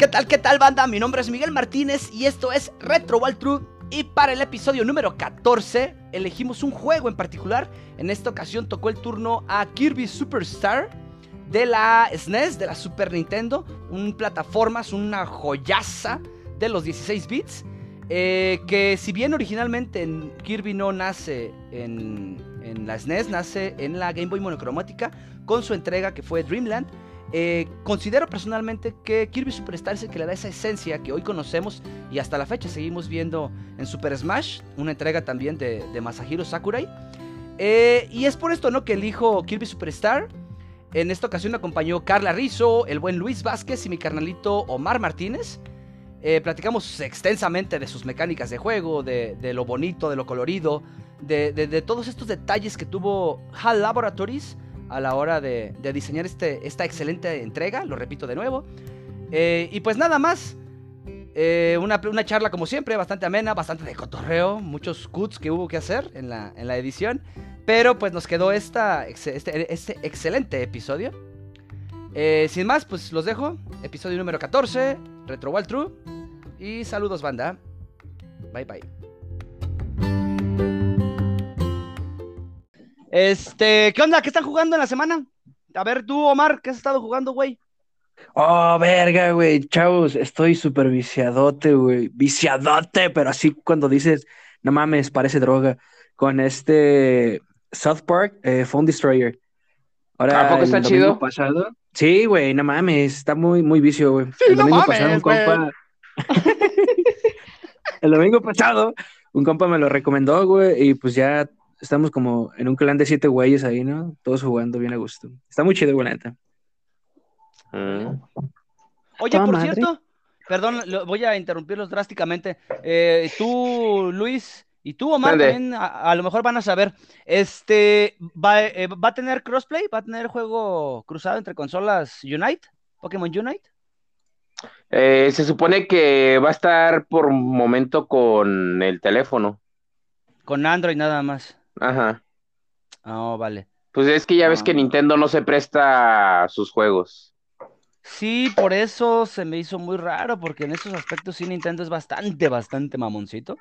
¿Qué tal, qué tal banda? Mi nombre es Miguel Martínez y esto es Retro Walkthrough y para el episodio número 14 elegimos un juego en particular. En esta ocasión tocó el turno a Kirby Superstar de la SNES, de la Super Nintendo, un plataformas, una joyaza de los 16 bits. Eh, que si bien originalmente Kirby no nace en, en la SNES, nace en la Game Boy monocromática con su entrega que fue Dreamland. Eh, considero personalmente que Kirby Superstar es el que le da esa esencia que hoy conocemos y hasta la fecha seguimos viendo en Super Smash, una entrega también de, Masahiro Sakurai. Eh, y es por esto, ¿no? Que elijo Kirby Superstar. En esta ocasión me acompañó Carla Rizzo, el buen Luis Vázquez y mi carnalito Omar Martínez. Eh, platicamos extensamente de sus mecánicas de juego, de, lo bonito, de lo colorido, de, de todos estos detalles que tuvo HAL Laboratories a la hora de, diseñar este, esta excelente entrega, lo repito de nuevo. Eh, y pues nada más, eh, una, charla como siempre, bastante amena, bastante de cotorreo, muchos cuts que hubo que hacer en la, en la edición, pero pues nos quedó esta, este, este excelente episodio. Eh, sin más, pues los dejo, episodio número 14, Retro Wild True, y saludos banda, bye bye. Este, ¿qué onda? ¿Qué están jugando en la semana? A ver, tú, Omar, ¿qué has estado jugando, güey? Oh, verga, güey, chavos, estoy súper viciadote, güey, viciadote, pero así cuando dices, no mames, parece droga, con este South Park, eh, Phone Destroyer. Ahora, ¿A poco está chido? Pasado, sí, güey, no mames, está muy, muy vicio, güey. el domingo pasado un compa... el domingo pasado un compa me lo recomendó, güey, y pues ya estamos como en un clan de siete güeyes ahí, ¿no? Todos jugando bien a gusto. Está muy chido, güey, mm. Oye, por cierto, perdón, voy a interrumpirlos drásticamente. Eh, tú, Luis, y tú, Omar, también a, lo mejor van a saber. Este, ¿va, eh, ¿va a tener crossplay? ¿Va a tener juego cruzado entre consolas Unite? ¿Pokémon Unite? Eh, se supone que va a estar por momento con el teléfono. Con Android nada más. Ajá. Ah, oh, vale. Pues es que ya ves que ah. Nintendo no se presta sus juegos. Sí, por eso se me hizo muy raro, porque en esos aspectos sí Nintendo es bastante, bastante mamoncito.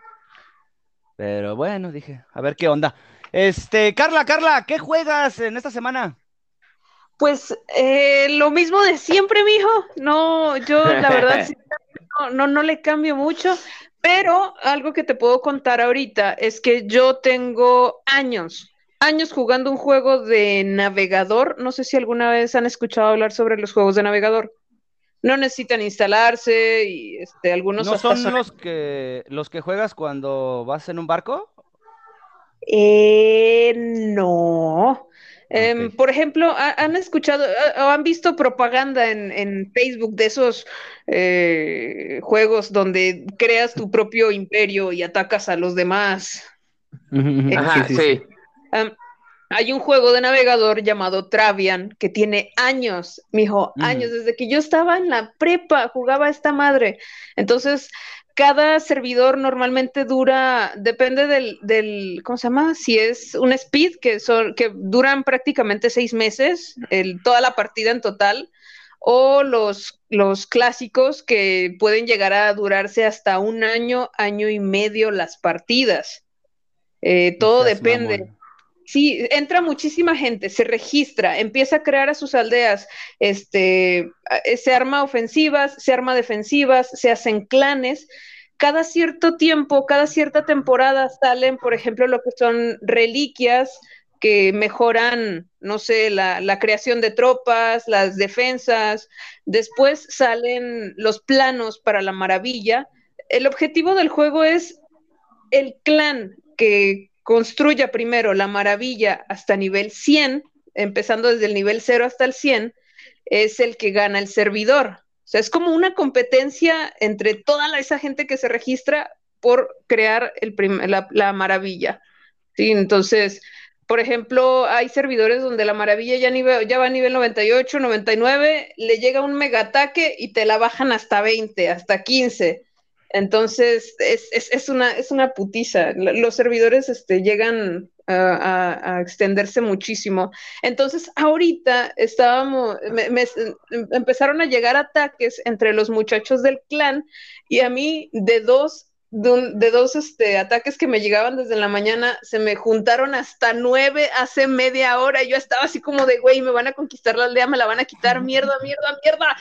Pero bueno, dije, a ver qué onda. Este, Carla, Carla, ¿qué juegas en esta semana? Pues eh, lo mismo de siempre, mijo. No, yo la verdad no, no le cambio mucho. Pero algo que te puedo contar ahorita es que yo tengo años, años jugando un juego de navegador. No sé si alguna vez han escuchado hablar sobre los juegos de navegador. No necesitan instalarse y este, algunos... ¿No son, los que los que juegas cuando vas en un barco? Eh, no. Em, por ejemplo, ¿han escuchado o han visto propaganda en, Facebook de esos eh, juegos donde creas tu propio imperio y atacas a los demás? Eh, Ajá, sí. hay un juego de navegador llamado Travian que tiene años, mijo, años, desde que yo estaba en la prepa, jugaba esta madre. Entonces, cada servidor normalmente dura, depende del, del, ¿cómo se llama? Si es un speed, que, son, que duran prácticamente seis meses, el, toda la partida en total, o los, los clásicos que pueden llegar a durarse hasta un año, año y medio las partidas. Eh, todo depende. Sí, entra muchísima gente, se registra, empieza a crear a sus aldeas, este, se arma ofensivas, se arma defensivas, se hacen clanes. Cada cierto tiempo, cada cierta temporada salen, por ejemplo, lo que son reliquias que mejoran, no sé, la, la creación de tropas, las defensas. Después salen los planos para la maravilla. El objetivo del juego es el clan que construya primero la maravilla hasta nivel 100, empezando desde el nivel 0 hasta el 100, es el que gana el servidor. O sea, es como una competencia entre toda esa gente que se registra por crear la, maravilla. ¿sí? Entonces, por ejemplo, hay servidores donde la maravilla ya, ya va a nivel 98, 99, le llega un mega ataque y te la bajan hasta 20, hasta 15 Entonces, es, es, una, es una putiza. Los servidores este, llegan a, extenderse muchísimo. Entonces, ahorita estábamos, empezaron a llegar ataques entre los muchachos del clan y a mí de dos de, dos este, ataques que me llegaban desde la mañana, se me juntaron hasta nueve hace media hora. Yo estaba así como de, güey, me van a conquistar la aldea, me la van a quitar, mierda, mierda, mierda.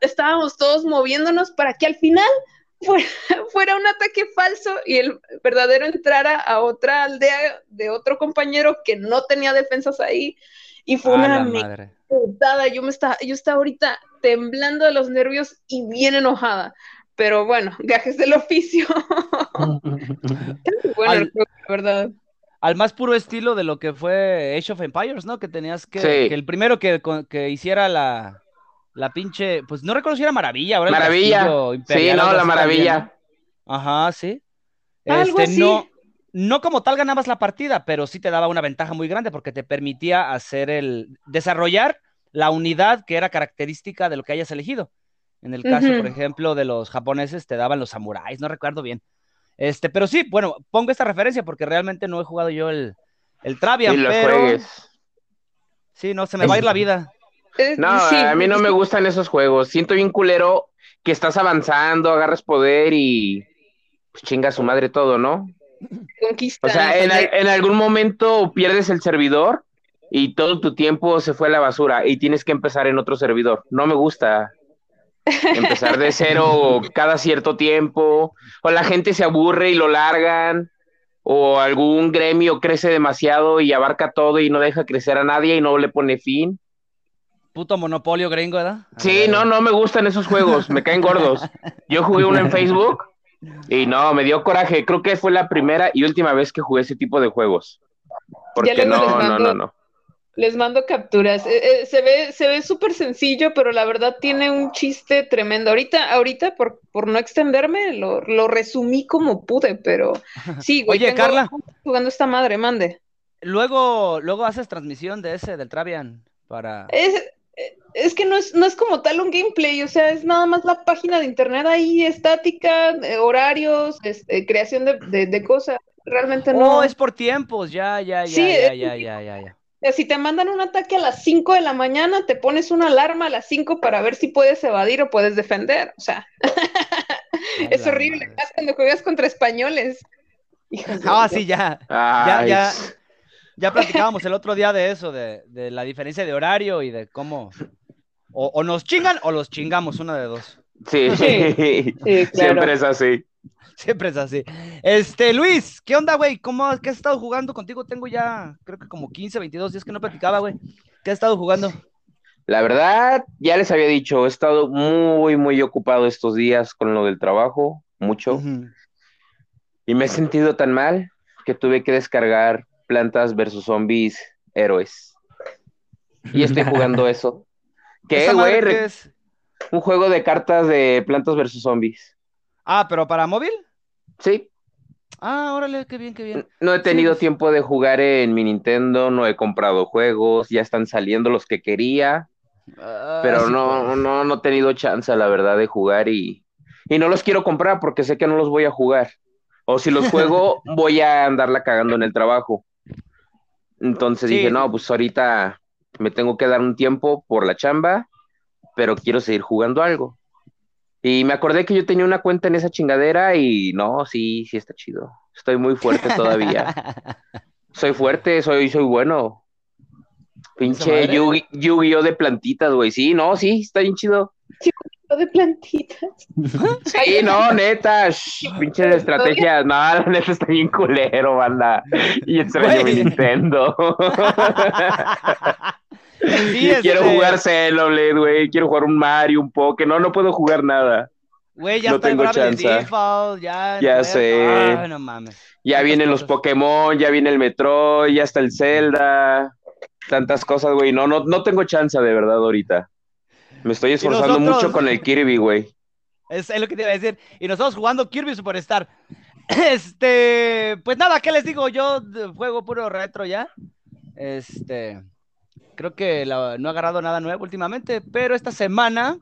Estábamos todos moviéndonos para que al final fuera, un ataque falso y el verdadero entrara a otra aldea de otro compañero que no tenía defensas ahí y fue una putada. Yo me estaba, yo estaba ahorita temblando de los nervios y bien enojada. Pero bueno, gajes del oficio. bueno, al, la verdad. Al más puro estilo de lo que fue Age of Empires, ¿no? Que tenías que, sí. que el primero que, que hiciera la, la pinche, pues no recuerdo si era Maravilla. Ahora maravilla. sí, no, la Maravilla. Ajá, sí. Algo este, así. No, no como tal ganabas la partida, pero sí te daba una ventaja muy grande porque te permitía hacer el, desarrollar la unidad que era característica de lo que hayas elegido. En el caso, uh -huh. por ejemplo, de los japoneses te daban los samuráis, no recuerdo bien. Este, pero sí, bueno, pongo esta referencia porque realmente no he jugado yo el, el Travian, sí, pero... Juegues. Sí, no, se me va a ir la vida. No, sí, a mí no me gustan esos juegos. Siento bien culero que estás avanzando, agarras poder y pues chinga su madre todo, ¿no? Conquista. O sea, en, en, algún momento pierdes el servidor y todo tu tiempo se fue a la basura y tienes que empezar en otro servidor. No me gusta empezar de cero cada cierto tiempo, o la gente se aburre y lo largan, o algún gremio crece demasiado y abarca todo y no deja crecer a nadie y no le pone fin puto monopolio gringo, ¿verdad? Sí, no, no me gustan esos juegos, me caen gordos. Yo jugué uno en Facebook y no, me dio coraje. Creo que fue la primera y última vez que jugué ese tipo de juegos. Porque no, mando, no, no, no. Les mando capturas. Eh, eh, se ve, se ve súper sencillo, pero la verdad tiene un chiste tremendo. Ahorita, ahorita por, por no extenderme, lo, lo resumí como pude, pero sí, güey. Oye, Carla. Jugando esta madre, mande. Luego, luego haces transmisión de ese, del Travian, para... Es, es que no es, no es como tal un gameplay, o sea, es nada más la página de internet ahí, estática, eh, horarios, este, creación de, de, de, cosas. Realmente no. Oh, es por tiempos, ya, ya, ya, sí, ya, ya, ya, ya, ya. Si te mandan un ataque a las 5 de la mañana, te pones una alarma a las 5 para ver si puedes evadir o puedes defender. O sea, es horrible. Más cuando juegas contra españoles. Ah, sí, ya. Ya, ya, ya platicábamos el otro día de eso, de, de la diferencia de horario y de cómo o, o, nos chingan o los chingamos, una de dos. Sí, sí, sí claro. siempre es así. Siempre es así. Este, Luis, ¿qué onda, güey? ¿Cómo qué has estado jugando contigo? Tengo ya, creo que como 15, 22 días que no platicaba, güey. ¿Qué has estado jugando? La verdad, ya les había dicho, he estado muy, muy ocupado estos días con lo del trabajo, mucho. Uh -huh. Y me he sentido tan mal que tuve que descargar Plantas versus Zombies Héroes. Y estoy jugando eso. ¿Qué, güey? ¿Qué es? Un juego de cartas de Plantas versus Zombies. Ah, ¿pero para móvil? Sí. Ah, órale, qué bien, qué bien. No he tenido sí. tiempo de jugar en mi Nintendo, no he comprado juegos, ya están saliendo los que quería, ah, pero sí, no, pues. no, no he tenido chance, la verdad, de jugar y, y no los quiero comprar porque sé que no los voy a jugar. O si los juego, voy a andarla cagando en el trabajo. Entonces sí. dije, no, pues ahorita me tengo que dar un tiempo por la chamba, pero quiero seguir jugando algo. Y me acordé que yo tenía una cuenta en esa chingadera y no, sí, sí está chido. Estoy muy fuerte todavía. soy fuerte, soy, soy bueno. Pinche Yu-Gi-Oh de plantitas, güey. Sí, no, sí, está bien chido. de plantitas. Sí, no, neta, pinche estrategias. No, la neta está bien culero, banda. Y extraño mi Nintendo. Sí, quiero jugar Xenoblade, güey. Quiero jugar un Mario, un Poké. No, no puedo jugar nada. Güey, ya no está tengo el chance. Default, ya. Ya sé. Ay, no mames. Ya vienen los Pokémon, ya viene el Metroid, ya está el Zelda. Tantas cosas, güey. No, no, no tengo chance de verdad ahorita. Me estoy esforzando nosotros... mucho con el Kirby, güey. Es, es, lo que te iba a decir. Y nosotros jugando Kirby Superstar. Este, pues nada, ¿qué les digo? Yo juego puro retro ya. Este, creo que la, no he agarrado nada nuevo últimamente, pero esta semana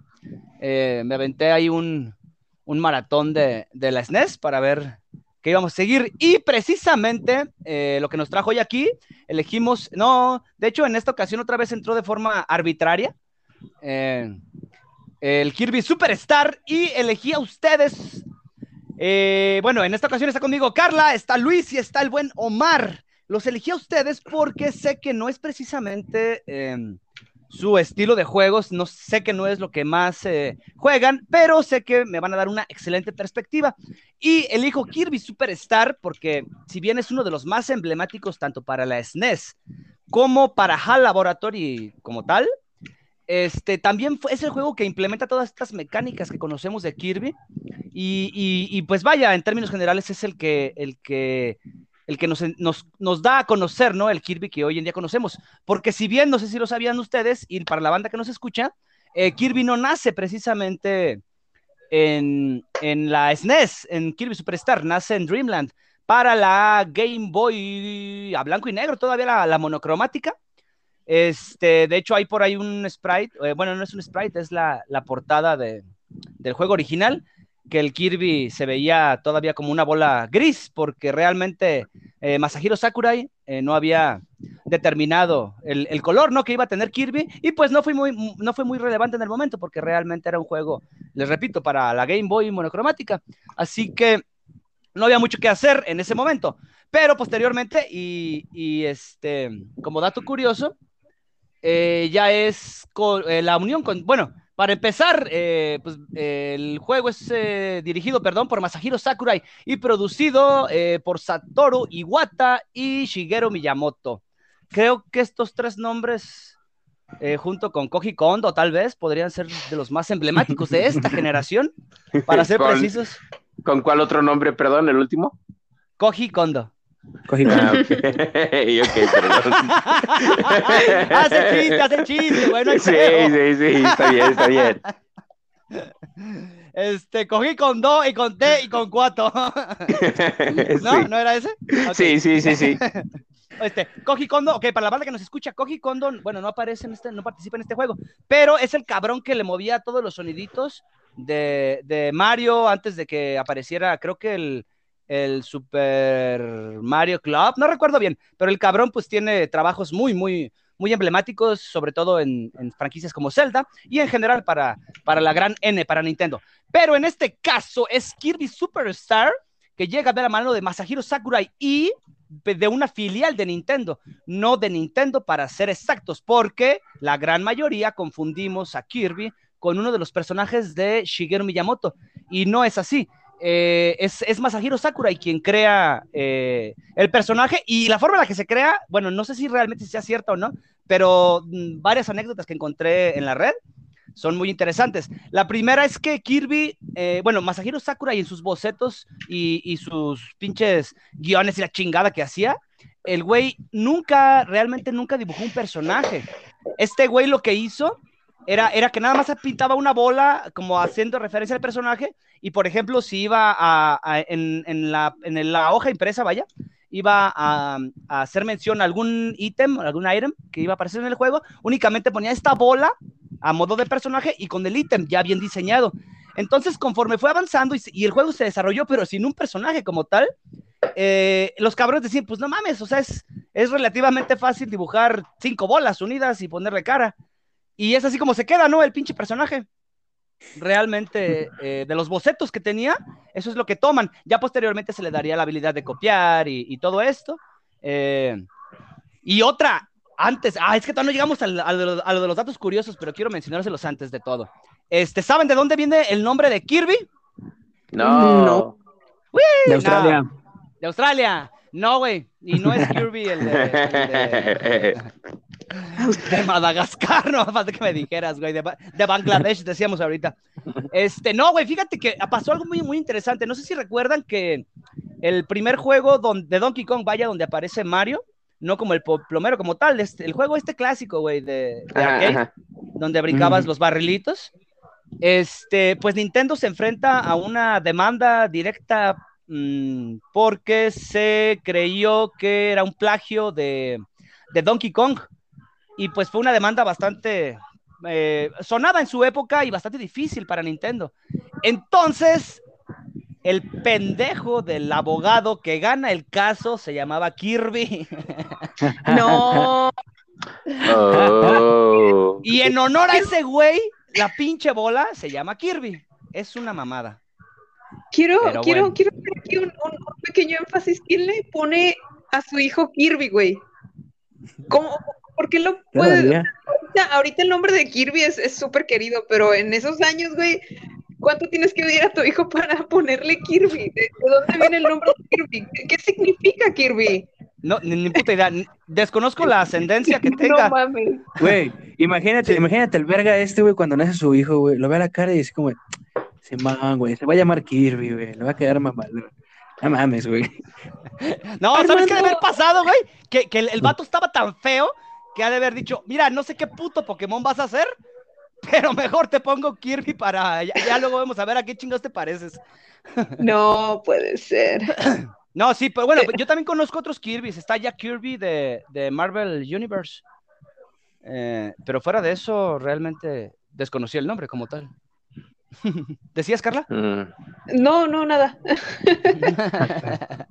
eh, me aventé ahí un, un maratón de, de la SNES para ver qué íbamos a seguir. Y precisamente eh, lo que nos trajo hoy aquí, elegimos, no, de hecho en esta ocasión otra vez entró de forma arbitraria. Eh, el Kirby Superstar y elegí a ustedes. Eh, bueno, en esta ocasión está conmigo Carla, está Luis y está el buen Omar. Los elegí a ustedes porque sé que no es precisamente su estilo de juegos, no sé que no es lo que más eh, juegan, pero sé que me van a dar una excelente perspectiva. Y elijo Kirby Superstar porque si bien es uno de los más emblemáticos tanto para la SNES e como para HAL Laboratory como tal, este, también es el juego que implementa todas estas mecánicas que conocemos de Kirby. Y, pues vaya, en términos generales es el que, el que, el que nos, nos, da a conocer, ¿no? El Kirby que hoy en día conocemos. Porque si bien, no sé si lo sabían ustedes, y para la banda que nos escucha, eh, Kirby no nace precisamente en, la SNES, e en Kirby Superstar, nace en Dreamland. Para la Game Boy a blanco y negro, todavía la monocromática. Este, de hecho, hay por ahí un sprite, eh, bueno, no es un sprite, es la, portada del juego original, que el Kirby se veía todavía como una bola gris, porque realmente eh, Masahiro Sakurai eh, no había determinado el, color ¿no? que iba a tener Kirby, y pues no fue, muy, no fue muy relevante en el momento, porque realmente era un juego, les repito, para la Game Boy monocromática. Así que no había mucho que hacer en ese momento. Pero posteriormente, y, y este, como dato curioso, eh, ya es la unión con, bueno, para empezar, eh, pues, el juego es dirigido, perdón, por Masahiro Sakurai y producido por Satoru Iwata y Shigeru Miyamoto. Creo que estos tres nombres, junto con Koji Kondo, tal vez, podrían ser de los más emblemáticos de esta generación, para ser precisos. ¿Con cuál otro nombre, perdón, el último? Koji Kondo. Cogí ah, okay. okay, hace chiste, hace chiste, bueno. Sí, sí, sí, está bien, está bien. Este, cogí con do y con T y con cuatro. ¿No? ¿No era ese? Sí, sí, sí, sí. Este, Koji Kondo, ok, para la banda que nos escucha, Koji Kondo, bueno, no aparece en este, no participa en este juego, pero es el cabrón que le movía todos los soniditos de, de Mario antes de que apareciera, creo que el, el Super Mario Club, no recuerdo bien, pero el cabrón pues tiene trabajos muy, muy, muy emblemáticos, sobre todo en, franquicias como Zelda y en general para, para la gran N, para Nintendo. Pero en este caso es Kirby Superstar, que llega de la mano de Masahiro Sakurai y de una filial de Nintendo, no de Nintendo para ser exactos, porque la gran mayoría confundimos a Kirby con uno de los personajes de Shigeru Miyamoto, y no es así. Eh, es, es, Masahiro Sakurai quien crea eh, el personaje y la forma en la que se crea, bueno, no sé si realmente sea cierta o no, pero mm, varias anécdotas que encontré en la red son muy interesantes. La primera es que Kirby, eh, bueno, Masahiro Sakurai en sus bocetos y, y, sus pinches guiones y la chingada que hacía, el güey nunca, realmente nunca dibujó un personaje. Este güey lo que hizo era, era que nada más pintaba una bola como haciendo referencia al personaje y por ejemplo si iba a, en, en, la, en la hoja impresa, vaya, iba a, a, hacer mención a algún ítem, algún item que iba a aparecer en el juego, únicamente ponía esta bola a modo de personaje y con el ítem ya bien diseñado. Entonces, conforme fue avanzando y, y, el juego se desarrolló, pero sin un personaje como tal, eh, los cabrones decían, pues no mames, o sea, es, es relativamente fácil dibujar cinco bolas unidas y ponerle cara. Y es así como se queda, ¿no? El pinche personaje. Realmente, eh, de los bocetos que tenía, eso es lo que toman. Ya posteriormente se le daría la habilidad de copiar y, todo esto. Eh, y otra, antes, ah, es que todavía no llegamos a, lo, de los datos curiosos, pero quiero mencionárselos antes de todo. Este, ¿Saben de dónde viene el nombre de Kirby? No. no. de Australia. De Australia. No, güey. Y no es Kirby el de, de, Madagascar, no de que me dijeras, güey. De, Bangladesh, decíamos ahorita. Este, no, güey, fíjate que pasó algo muy, muy interesante. No sé si recuerdan que el primer juego de Donkey Kong, vaya, donde aparece Mario, no como el plomero como tal, este, el juego este clásico, güey, de, arcade, donde brincabas los barrilitos. Este, pues Nintendo se enfrenta a una demanda directa Mm, porque se creyó que era un plagio de, Donkey Kong y pues fue una demanda bastante eh, sonada en su época y bastante difícil para Nintendo. Entonces, el pendejo del abogado que gana el caso se llamaba Kirby. No. Oh. y en honor a ese güey, la pinche bola se llama Kirby. Es una mamada. Quiero, Pero quiero, bueno. quiero hacer aquí un, un- un pequeño énfasis. ¿Quién le pone a su hijo Kirby, güey? ¿Cómo? ¿Por qué lo puede? Todavía. Ahorita, ahorita el nombre de Kirby es es súper querido, pero en esos años, güey, ¿cuánto tienes que odiar a tu hijo para ponerle Kirby? ¿De, de dónde viene el nombre de Kirby? ¿Qué, qué significa Kirby? No, ni, ni puta idea. Desconozco la ascendencia que tenga. No mames. Güey, imagínate, imagínate el verga este, güey, cuando nace su hijo, güey, lo ve a la cara y dice como, se man, güey, se va a llamar Kirby, güey, le va a quedar mamalón. No mames, güey. No, ¿sabes qué debe haber pasado, güey? Que, que el, el vato estaba tan feo que ha de haber dicho, mira, no sé qué puto Pokémon vas a hacer, pero mejor te pongo Kirby para... Ya, ya luego vamos a ver a qué chingados te pareces. No puede ser. No, sí, pero bueno, yo también conozco otros Kirby's. Está ya Kirby de, de Marvel Universe. Eh, pero fuera de eso, realmente desconocí el nombre como tal. ¿Decías, Carla? Mm. No, no, nada.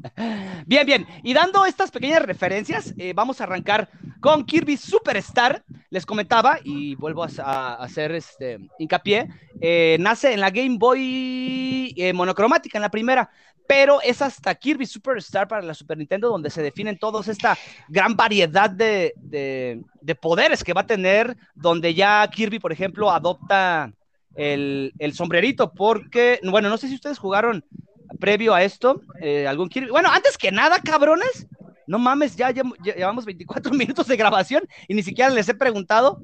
Bien, bien. Y dando estas pequeñas referencias, eh, vamos a arrancar con Kirby Superstar. Les comentaba, y vuelvo a, hacer este hincapié, eh, nace en la Game Boy eh, monocromática, en la primera, pero es hasta Kirby Superstar para la Super Nintendo donde se definen todos esta gran variedad de, de- de poderes que va a tener, donde ya Kirby, por ejemplo, adopta el, el sombrerito, porque, bueno, no sé si ustedes jugaron previo a esto, eh, algún Kirby. Bueno, antes que nada, cabrones, no mames, ya, llev- ya llevamos 24 minutos de grabación y ni siquiera les he preguntado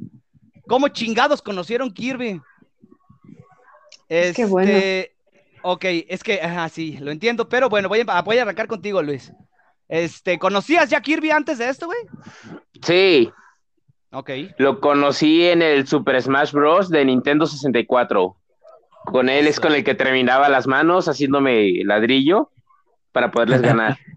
cómo chingados conocieron Kirby. Es que bueno. Este, Ok, es que, ajá, sí, lo entiendo, pero bueno, voy a, voy a arrancar contigo, Luis. Este, ¿conocías ya Kirby antes de esto, güey? Sí, Ok. lo conocí en el Super Smash Bros. de Nintendo 64. Con él es con el que terminaba las manos haciéndome ladrillo para poderles ganar.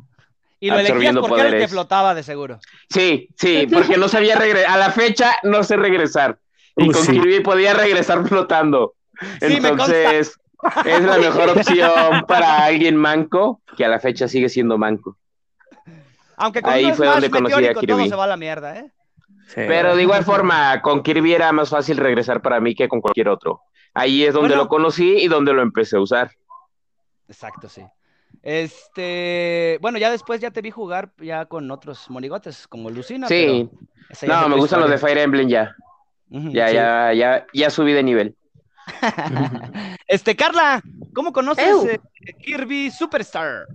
Y lo elegías porque era el que poderes. flotaba, de seguro. Sí, sí, porque no sabía regresar. A la fecha no sé regresar. Y Uh, con sí. Kirby podía regresar flotando. Sí, me Entonces, es la mejor opción para alguien manco, que a la fecha sigue siendo manco. Aunque con Ahí fue Smash donde conocí a meteórico todo Kirby. se va a la mierda, ¿eh? Sí. Pero de igual forma, con Kirby era más fácil regresar para mí que con cualquier otro. Ahí es donde Bueno. lo conocí y donde lo empecé a usar. Exacto, sí. Este, bueno, ya después ya te vi jugar ya con otros monigotes, como Lucina. Sí, no, me gustan los de. Fire Emblem ya. Ya, sí. ya, ya, ya subí de nivel. Este, Carla, ¿cómo conoces eh, Kirby Superstar?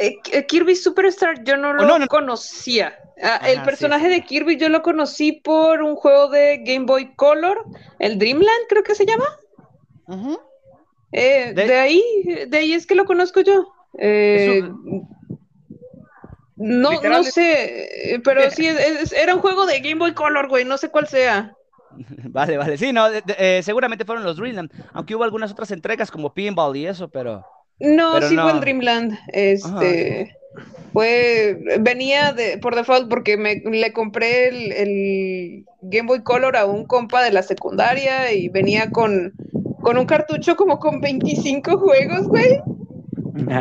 Eh, eh, Kirby Superstar yo no lo no, no. conocía. Ah, Ajá, el personaje sí. de Kirby yo lo conocí por un juego de Game Boy Color, el Dreamland creo que se llama. Eh, De- de... ahí, de ahí es que lo conozco yo. Eh, no, literal no sé, pero sí, es- era un juego de Game Boy Color, güey, no sé cuál sea. Vale, vale. Sí, no, de- de- seguramente fueron los Dreamland, aunque hubo algunas otras entregas como Pinball y eso, pero No, Pero sí fue no. el Dreamland. Este fue, venía de, por default porque me le compré el, el Game Boy Color a un compa de la secundaria y venía con, con un cartucho como con 25 juegos, güey.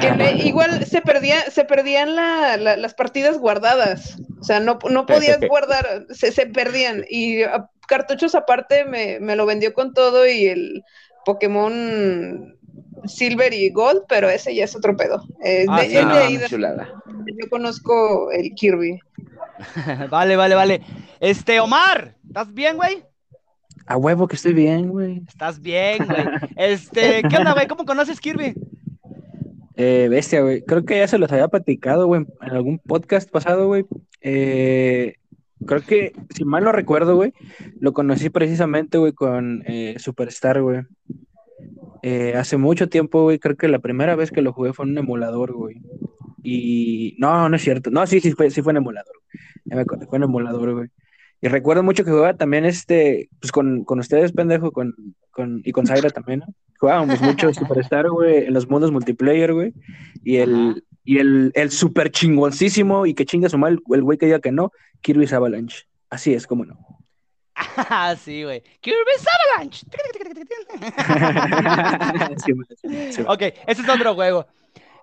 Que le- igual se perdía, se perdían la- la- las partidas guardadas. O sea, no, no podías guardar, se, se perdían. Y a- cartuchos aparte me, me lo vendió con todo y el Pokémon Silver y Gold, pero ese ya es otro pedo. Eh, Ah, de- sí, es no, de- chulada. yo conozco el Kirby. vale, vale, vale. Este, Omar, ¿estás bien, güey? A huevo que estoy bien, güey. Estás bien, güey. Este, ¿qué onda, güey? ¿Cómo conoces Kirby? Eh, bestia, güey. Creo que ya se los había platicado, güey, en algún podcast pasado, güey. Eh, creo que, si mal no recuerdo, güey, lo conocí precisamente, güey, con eh, Superstar, güey. Eh, hace mucho tiempo, güey, creo que la primera vez que lo jugué fue en un emulador, güey. Y no, no es cierto. No, sí, sí fue, sí fue en emulador. Ya me acordé, fue en emulador, güey. Y recuerdo mucho que jugaba también este, pues con, con ustedes, pendejo, con, con, y con Zaira también, ¿no? Jugábamos mucho Superstar, güey, en los mundos multiplayer, güey. Y el, y el, el super chingoncísimo y que chinga su mal, el güey que diga que no, Kirby's Avalanche. Así es, como no. Ah, sí, güey. Kirby's Avalanche. ok, ese es otro juego.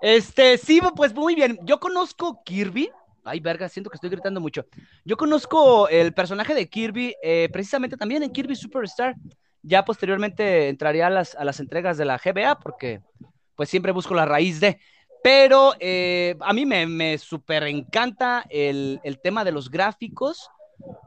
Este, sí, pues muy bien. Yo conozco Kirby. Ay, verga, siento que estoy gritando mucho. Yo conozco el personaje de Kirby eh, precisamente también en Kirby Superstar. Ya posteriormente entraría a las, a las entregas de la GBA porque pues siempre busco la raíz de... Pero eh, a mí me, me súper encanta el, el, tema de los gráficos,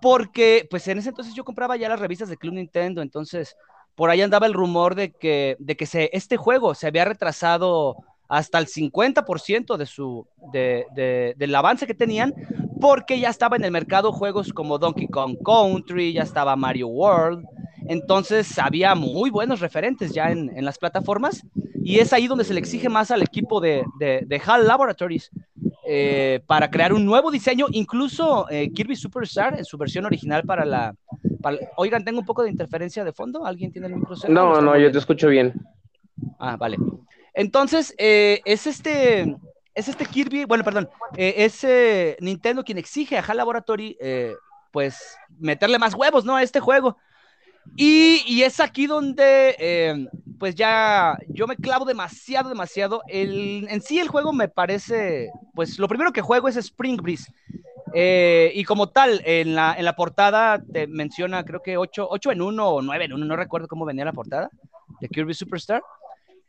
porque pues en ese entonces yo compraba ya las revistas de Club Nintendo, entonces por ahí andaba el rumor de que, de que se, este juego se había retrasado hasta el 50% de su, de, de, del avance que tenían, porque ya estaba en el mercado juegos como Donkey Kong Country, ya estaba Mario World, entonces había muy buenos referentes ya en, en las plataformas, y es ahí donde se le exige más al equipo de, de HAL Laboratories eh, para crear un nuevo diseño, incluso eh, Kirby Superstar en su versión original para la, para... Oigan, tengo un poco de interferencia de fondo, ¿alguien tiene el micrófono? No, no, yo te escucho bien. Ah, vale. Entonces, eh, es este, es este Kirby, bueno, perdón, eh, es Nintendo quien exige a HAL Laboratory, pues, meterle más huevos, ¿no? A este juego. Y, y es aquí donde, eh, pues ya, yo me clavo demasiado, demasiado. El, en sí el juego me parece, pues lo primero que juego es Spring Breeze. Eh, y como tal, en la, en la portada te menciona, creo que 8, 8 en 1 o 9 en 1, no recuerdo cómo venía la portada de Kirby Superstar.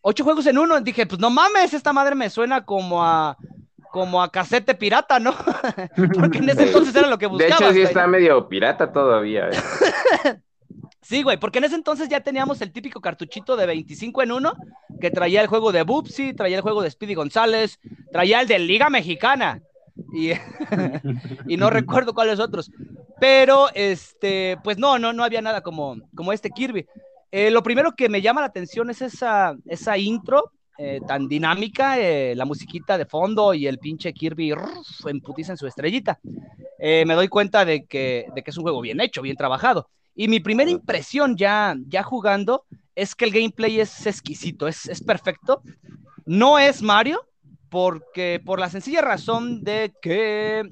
8 juegos en uno, dije, pues no mames, esta madre me suena como a como a casete pirata, ¿no? Porque en ese entonces era lo que buscaba. De hecho, sí está medio pirata todavía. ¿eh? Sí, güey, porque en ese entonces ya teníamos el típico cartuchito de 25 en 1 que traía el juego de Bubsy, traía el juego de Speedy González, traía el de Liga Mexicana y, no recuerdo cuáles otros. Pero, este, pues no, no, no había nada como, como este Kirby. Eh, lo primero que me llama la atención es esa, esa intro eh, tan dinámica, eh, la musiquita de fondo y el pinche Kirby rrr, en su estrellita. Eh, me doy cuenta de que, de que es un juego bien hecho, bien trabajado. Y mi primera impresión ya, ya jugando es que el gameplay es exquisito, es, es perfecto. No es Mario, porque por la sencilla razón de que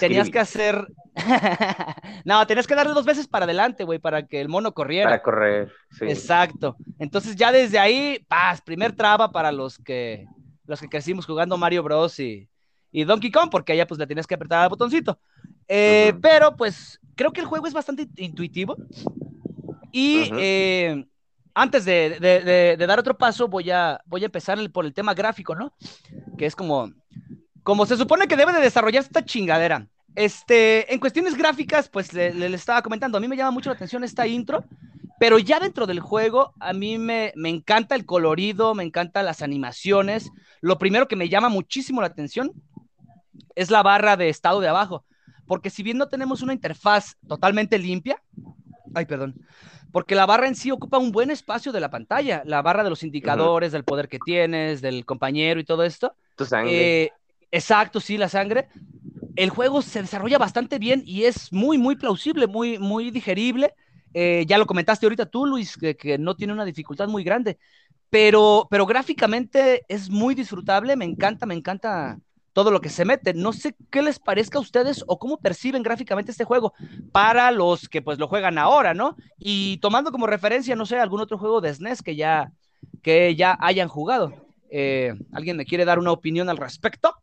tenías que hacer. no, tenías que darle dos veces para adelante, güey, para que el mono corriera. Para correr. Sí. Exacto. Entonces ya desde ahí, paz, primer traba para los que los que crecimos jugando Mario Bros. y, y Donkey Kong, porque allá pues le tenías que apretar al botoncito. Eh. Pero pues creo que el juego es bastante intuitivo. Y eh, antes de, de- de- de dar otro paso, voy a, voy a empezar el- por el tema gráfico, ¿no? Que es como, como se supone que debe de desarrollar esta chingadera. Este, en cuestiones gráficas, pues le, le- le estaba comentando, a mí me llama mucho la atención esta intro, pero ya dentro del juego, a mí me, me encanta el colorido, me encantan las animaciones. Lo primero que me llama muchísimo la atención es la barra de estado de abajo, porque si bien no tenemos una interfaz totalmente limpia, ay, perdón, porque la barra en sí ocupa un buen espacio de la pantalla, la barra de los indicadores, del poder que tienes, del compañero y todo esto. Tu sangre. Eh, exacto, sí, la sangre. El juego se desarrolla bastante bien y es muy, muy plausible, muy, muy digerible. Eh, ya lo comentaste ahorita tú, Luis, que, que no tiene una dificultad muy grande, pero, pero gráficamente es muy disfrutable, me encanta, me encanta todo lo que se mete. No sé qué les parezca a ustedes o cómo perciben gráficamente este juego para los que pues lo juegan ahora, ¿no? Y tomando como referencia, no sé, algún otro juego de SNES que ya, que ya hayan jugado. Eh, ¿Alguien me quiere dar una opinión al respecto?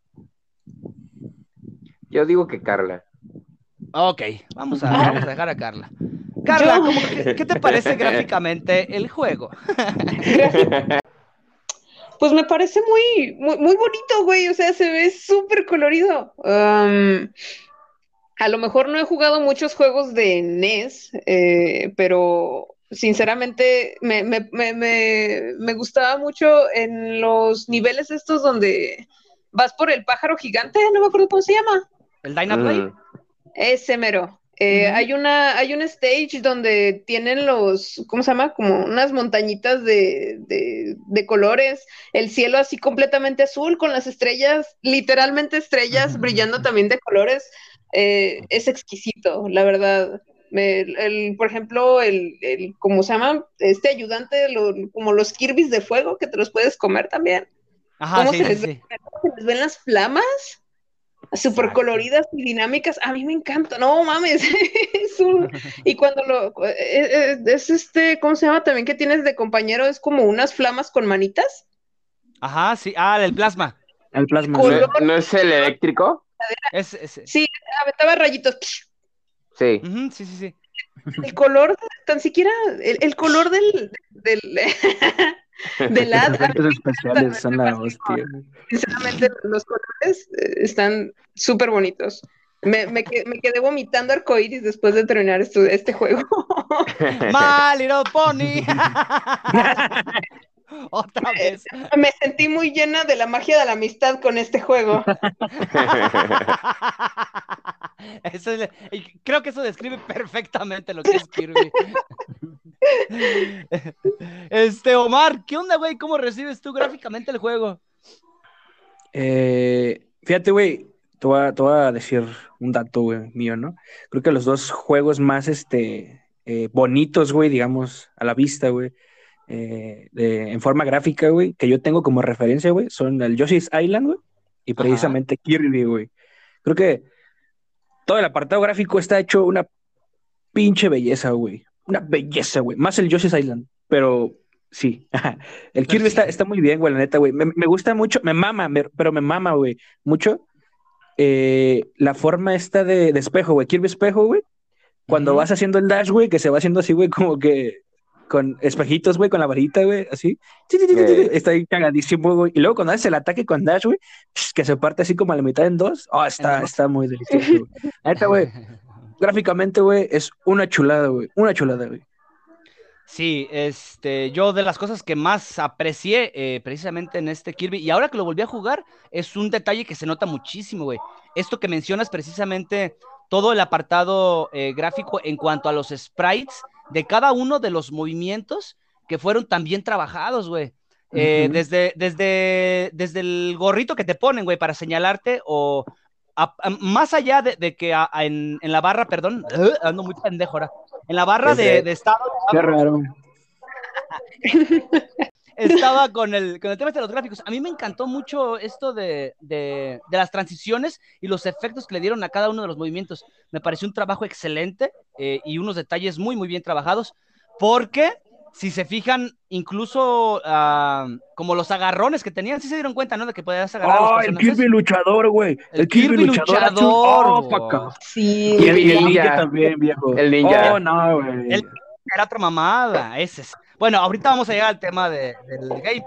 Yo digo que Carla. Ok, vamos a, vamos a dejar a Carla. Carla, Yo- ¿cómo que- ¿qué te parece gráficamente el juego? Pues me parece muy, muy, muy bonito, güey. O sea, se ve súper colorido. Um, a lo mejor no he jugado muchos juegos de NES, eh, pero sinceramente me, me, me, me, me gustaba mucho en los niveles estos donde vas por el pájaro gigante, no me acuerdo cómo se llama. ¿El Dynaplay? Mm. Ese mero. Eh. Hay una, hay un stage donde tienen los, ¿cómo se llama? Como unas montañitas de, de, de colores, el cielo así completamente azul, con las estrellas, literalmente estrellas, brillando también de colores. Eh, es exquisito, la verdad. Me- el, el- por ejemplo, el, el, ¿cómo se llama? Este ayudante, lo- como los Kirby's de fuego, que te los puedes comer también. Ajá, ¿Cómo sí, se sí, les sí. ¿Se les ven las flamas? Súper coloridas y dinámicas. A mí me encanta. No mames. es un... Y cuando lo. eh, eh, Es este. ¿Cómo se llama también que tienes de compañero? Es como unas flamas con manitas. Ajá, sí. Ah, el plasma. El plasma. ¿No, no es el eléctrico? Es, es- Sí, aventaba rayitos. Sí. Sí, sí, sí. El color, tan siquiera. El, el color del. del Los efectos especiales son la hostia. güey. sinceramente, los colores eh, están súper bonitos. Me, me, que- me quedé vomitando arcoíris después de terminar esto- este juego. My Little Pony. Otra vez. Me sentí muy llena de la magia de la amistad con este juego. Eso es- creo que eso describe perfectamente lo que es Kirby. Este, Omar, ¿qué onda, güey? ¿Cómo recibes tú gráficamente el juego? Eh, fíjate, güey, te voy, a, te voy a decir un dato, güey, mío, ¿no? Creo que los dos juegos más, este, eh, bonitos, güey, digamos, a la vista, güey, eh, de- en forma gráfica, güey, que yo tengo como referencia, güey, son el Yoshi's Island, güey, y Ajá. precisamente Kirby, güey. Creo que todo el apartado gráfico está hecho una pinche belleza, güey. Una belleza, güey. Más el Yoshi's Island, pero sí. El Kirby está, está muy bien, güey, la neta, güey. Me, me gusta mucho, me mama, me- pero me mama, güey, mucho eh, la forma esta de, de espejo, güey. Kirby espejo, güey. Cuando Ujú. vas haciendo el dash, güey, que se va haciendo así, güey, como que con espejitos, güey, con la varita, güey, así. Está ahí cagadísimo, güey. Y luego cuando haces el ataque con dash, güey, que se parte así como a la mitad en dos. Oh, está, está muy delicioso, neta, güey, gráficamente, güey, es una chulada, güey. Una chulada, güey. Sí, este, yo de las cosas que más aprecié eh, precisamente en este Kirby, y ahora que lo volví a jugar, es un detalle que se nota muchísimo, güey. Esto que mencionas precisamente, todo el apartado eh, gráfico en cuanto a los sprites de cada uno de los movimientos que fueron tan bien trabajados, güey. Eh, desde, desde, desde el gorrito que te ponen, güey, para señalarte o a- a- más allá de, de que a- a- en, en la barra, perdón, ando muy pendejo ahora, en la barra de, de estado Qué raro. estaba con el, con el tema de los gráficos. A mí me encantó mucho esto de, de, de las transiciones y los efectos que le dieron a cada uno de los movimientos. Me pareció un trabajo excelente eh, y unos detalles muy, muy bien trabajados. Porque, si se fijan, incluso ah, como los agarrones que tenían, sí se dieron cuenta, ¿no? De que podías agarrar a los Oh, el. Kirby luchador, güey. El Kirby luchador, Oh, güey. paca. Sí, Y el, y el ninja. ninja también, viejo. El ninja. Oh, no, güey. El- Era otra mamada, ese es. Bueno, ahorita vamos a llegar al tema de- del gameplay.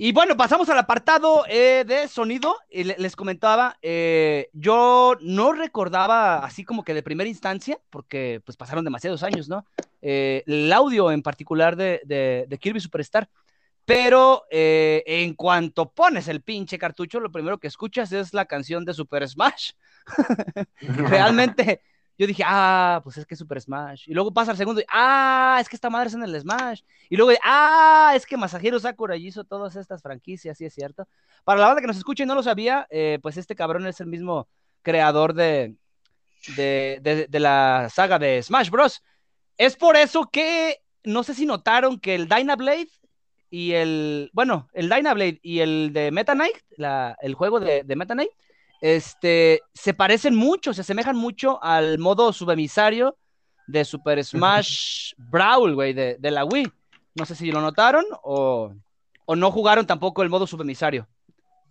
Y bueno, pasamos al apartado eh, de sonido. Y le- les comentaba, eh, yo no recordaba así como que de primera instancia, porque pues pasaron demasiados años, ¿no? Eh, el audio en particular de, de- de Kirby Superstar. Pero eh, en cuanto pones el pinche cartucho, lo primero que escuchas es la canción de Super Smash. Realmente, yo dije, ah, pues es que es Super Smash. Y luego pasa el segundo, y, ah, es que esta madre es en el Smash. Y luego, ah, es que Masahiro Sakurai hizo todas estas franquicias, sí es cierto. Para la banda que nos escucha y no lo sabía, eh, pues este cabrón es el mismo creador de, de, de- de la saga de Smash Bros. Es por eso que, no sé si notaron que el Dynablade y el, bueno, el Dynablade y el de Meta Knight, la- el juego de, de Meta Knight, este, se parecen mucho, se asemejan mucho al modo subemisario de Super Smash Brawl, güey, de, de la Wii. No sé si lo notaron o, o no jugaron tampoco el modo subemisario.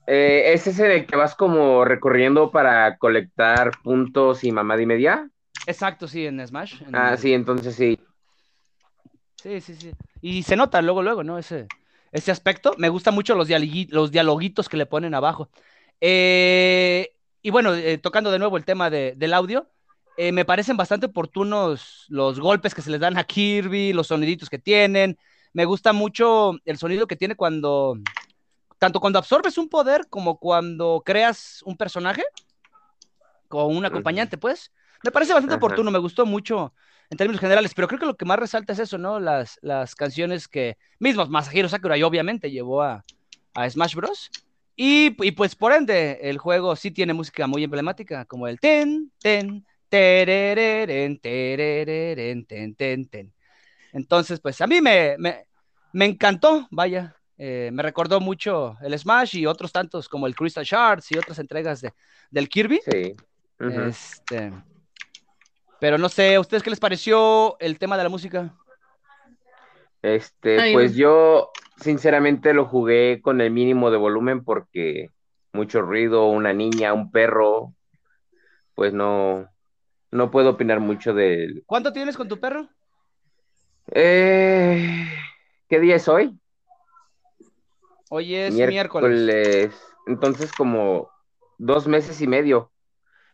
Eh, ¿Es ese de que vas como recorriendo para colectar puntos y mamada y media? Exacto, sí, en Smash. en Ah, el- sí, entonces sí. Sí, sí, sí. Y se nota luego, luego, ¿no? Ese, ese aspecto. Me gustan mucho los, los dialoguitos que le ponen abajo. Eh, y bueno, eh, tocando de nuevo el tema de- del audio, eh, me parecen bastante oportunos los golpes que se les dan a Kirby, los soniditos que tienen. Me gusta mucho el sonido que tiene cuando, tanto cuando absorbes un poder como cuando creas un personaje con un acompañante, pues. Me parece bastante Ajá. oportuno, me gustó mucho en términos generales, pero creo que lo que más resalta es eso, ¿no? Las, las canciones que mismos Masahiro Sakurai obviamente llevó a, a Smash Bros. Y, y pues por ende, el juego sí tiene música muy emblemática, como el ten, ten, terereren, terereren, ten, ten, ten. Entonces, pues a mí me, me, me encantó, vaya, Eh, me recordó mucho el Smash y otros tantos como el Crystal Shards y otras entregas de, del Kirby. Sí. Este, pero no sé, ¿a ustedes qué les pareció el tema de la música? Este, pues yo sinceramente lo jugué con el mínimo de volumen porque mucho ruido, una niña, un perro, pues no, no puedo opinar mucho de ¿Cuánto tienes con tu perro? Eh, ¿Qué día es hoy? Hoy es miércoles. miércoles. Entonces como dos meses y medio.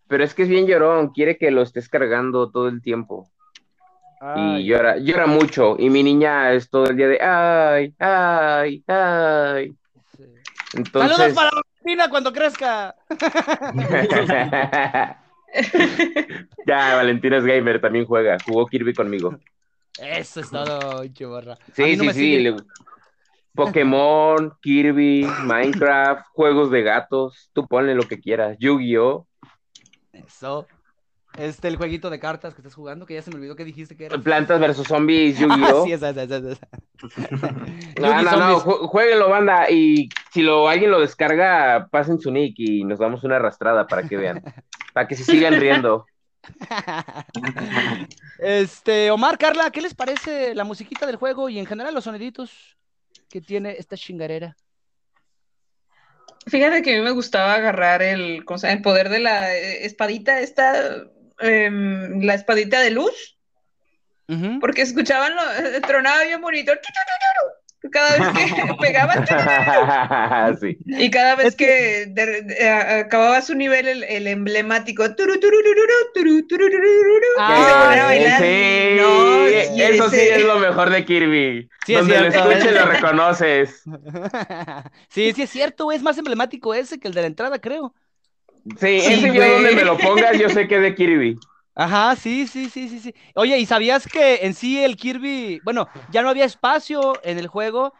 Pero es que es bien llorón, quiere que lo estés cargando todo el tiempo. Y llora, llora mucho. Y mi niña es todo el día de ay, ay, ay. Entonces... ¡Saludos para Valentina cuando crezca! ya, Valentina es gamer, también juega. Jugó Kirby conmigo. Eso es todo, chivarra. Sí, sí, sí. Pokémon, Kirby, Minecraft, juegos de gatos. Tú ponle lo que quieras. Yu-Gi-Oh! Eso. Este, el jueguito de cartas que estás jugando, que ya se me olvidó que dijiste que era. Plantas versus zombies, Yu-Gi-Oh! sí, esa, esa, esa. esa. no, no, no, jueguenlo, banda. Y si lo, alguien lo descarga, pasen su nick y nos damos una arrastrada para que vean. para que se sigan riendo. este, Omar, Carla, ¿qué les parece la musiquita del juego y en general los soniditos que tiene esta chingarera? Fíjate que a mí me gustaba agarrar el, el poder de la eh, espadita, esta, em, la espadita de luz, porque escuchaban, lo, eh, tronaba bien bonito, cada vez que pegaba, y cada vez que acababa su nivel, el, emblemático, eso sí es lo mejor de Kirby. Donde lo escuches lo reconoces. sí, sí es cierto, es más emblemático ese que el de la entrada, creo. Sí, ese yo donde me lo pongas, yo sé que es de Kirby. Ajá, sí, sí, sí, sí, sí. Oye, ¿y sabías que en sí el Kirby, bueno, ya no había espacio en el juego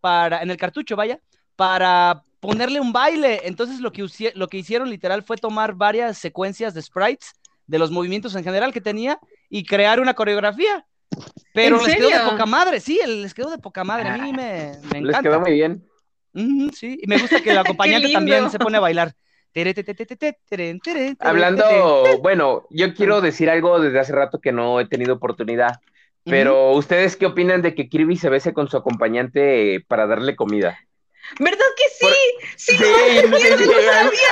para, en el cartucho, vaya, para ponerle un baile. Entonces lo que, lo que hicieron literal fue tomar varias secuencias de sprites de los movimientos en general que tenía y crear una coreografía. Pero les quedó de poca madre, sí, les quedó de poca madre. A mí me, me encanta. Les quedó muy bien. sí, y me gusta que el acompañante también se pone a bailar. Hablando, bueno, yo quiero decir algo desde hace rato que no he tenido oportunidad, pero ¿ustedes qué opinan de que Kirby se bese con su acompañante para darle comida? ¿Verdad que sí? Sí,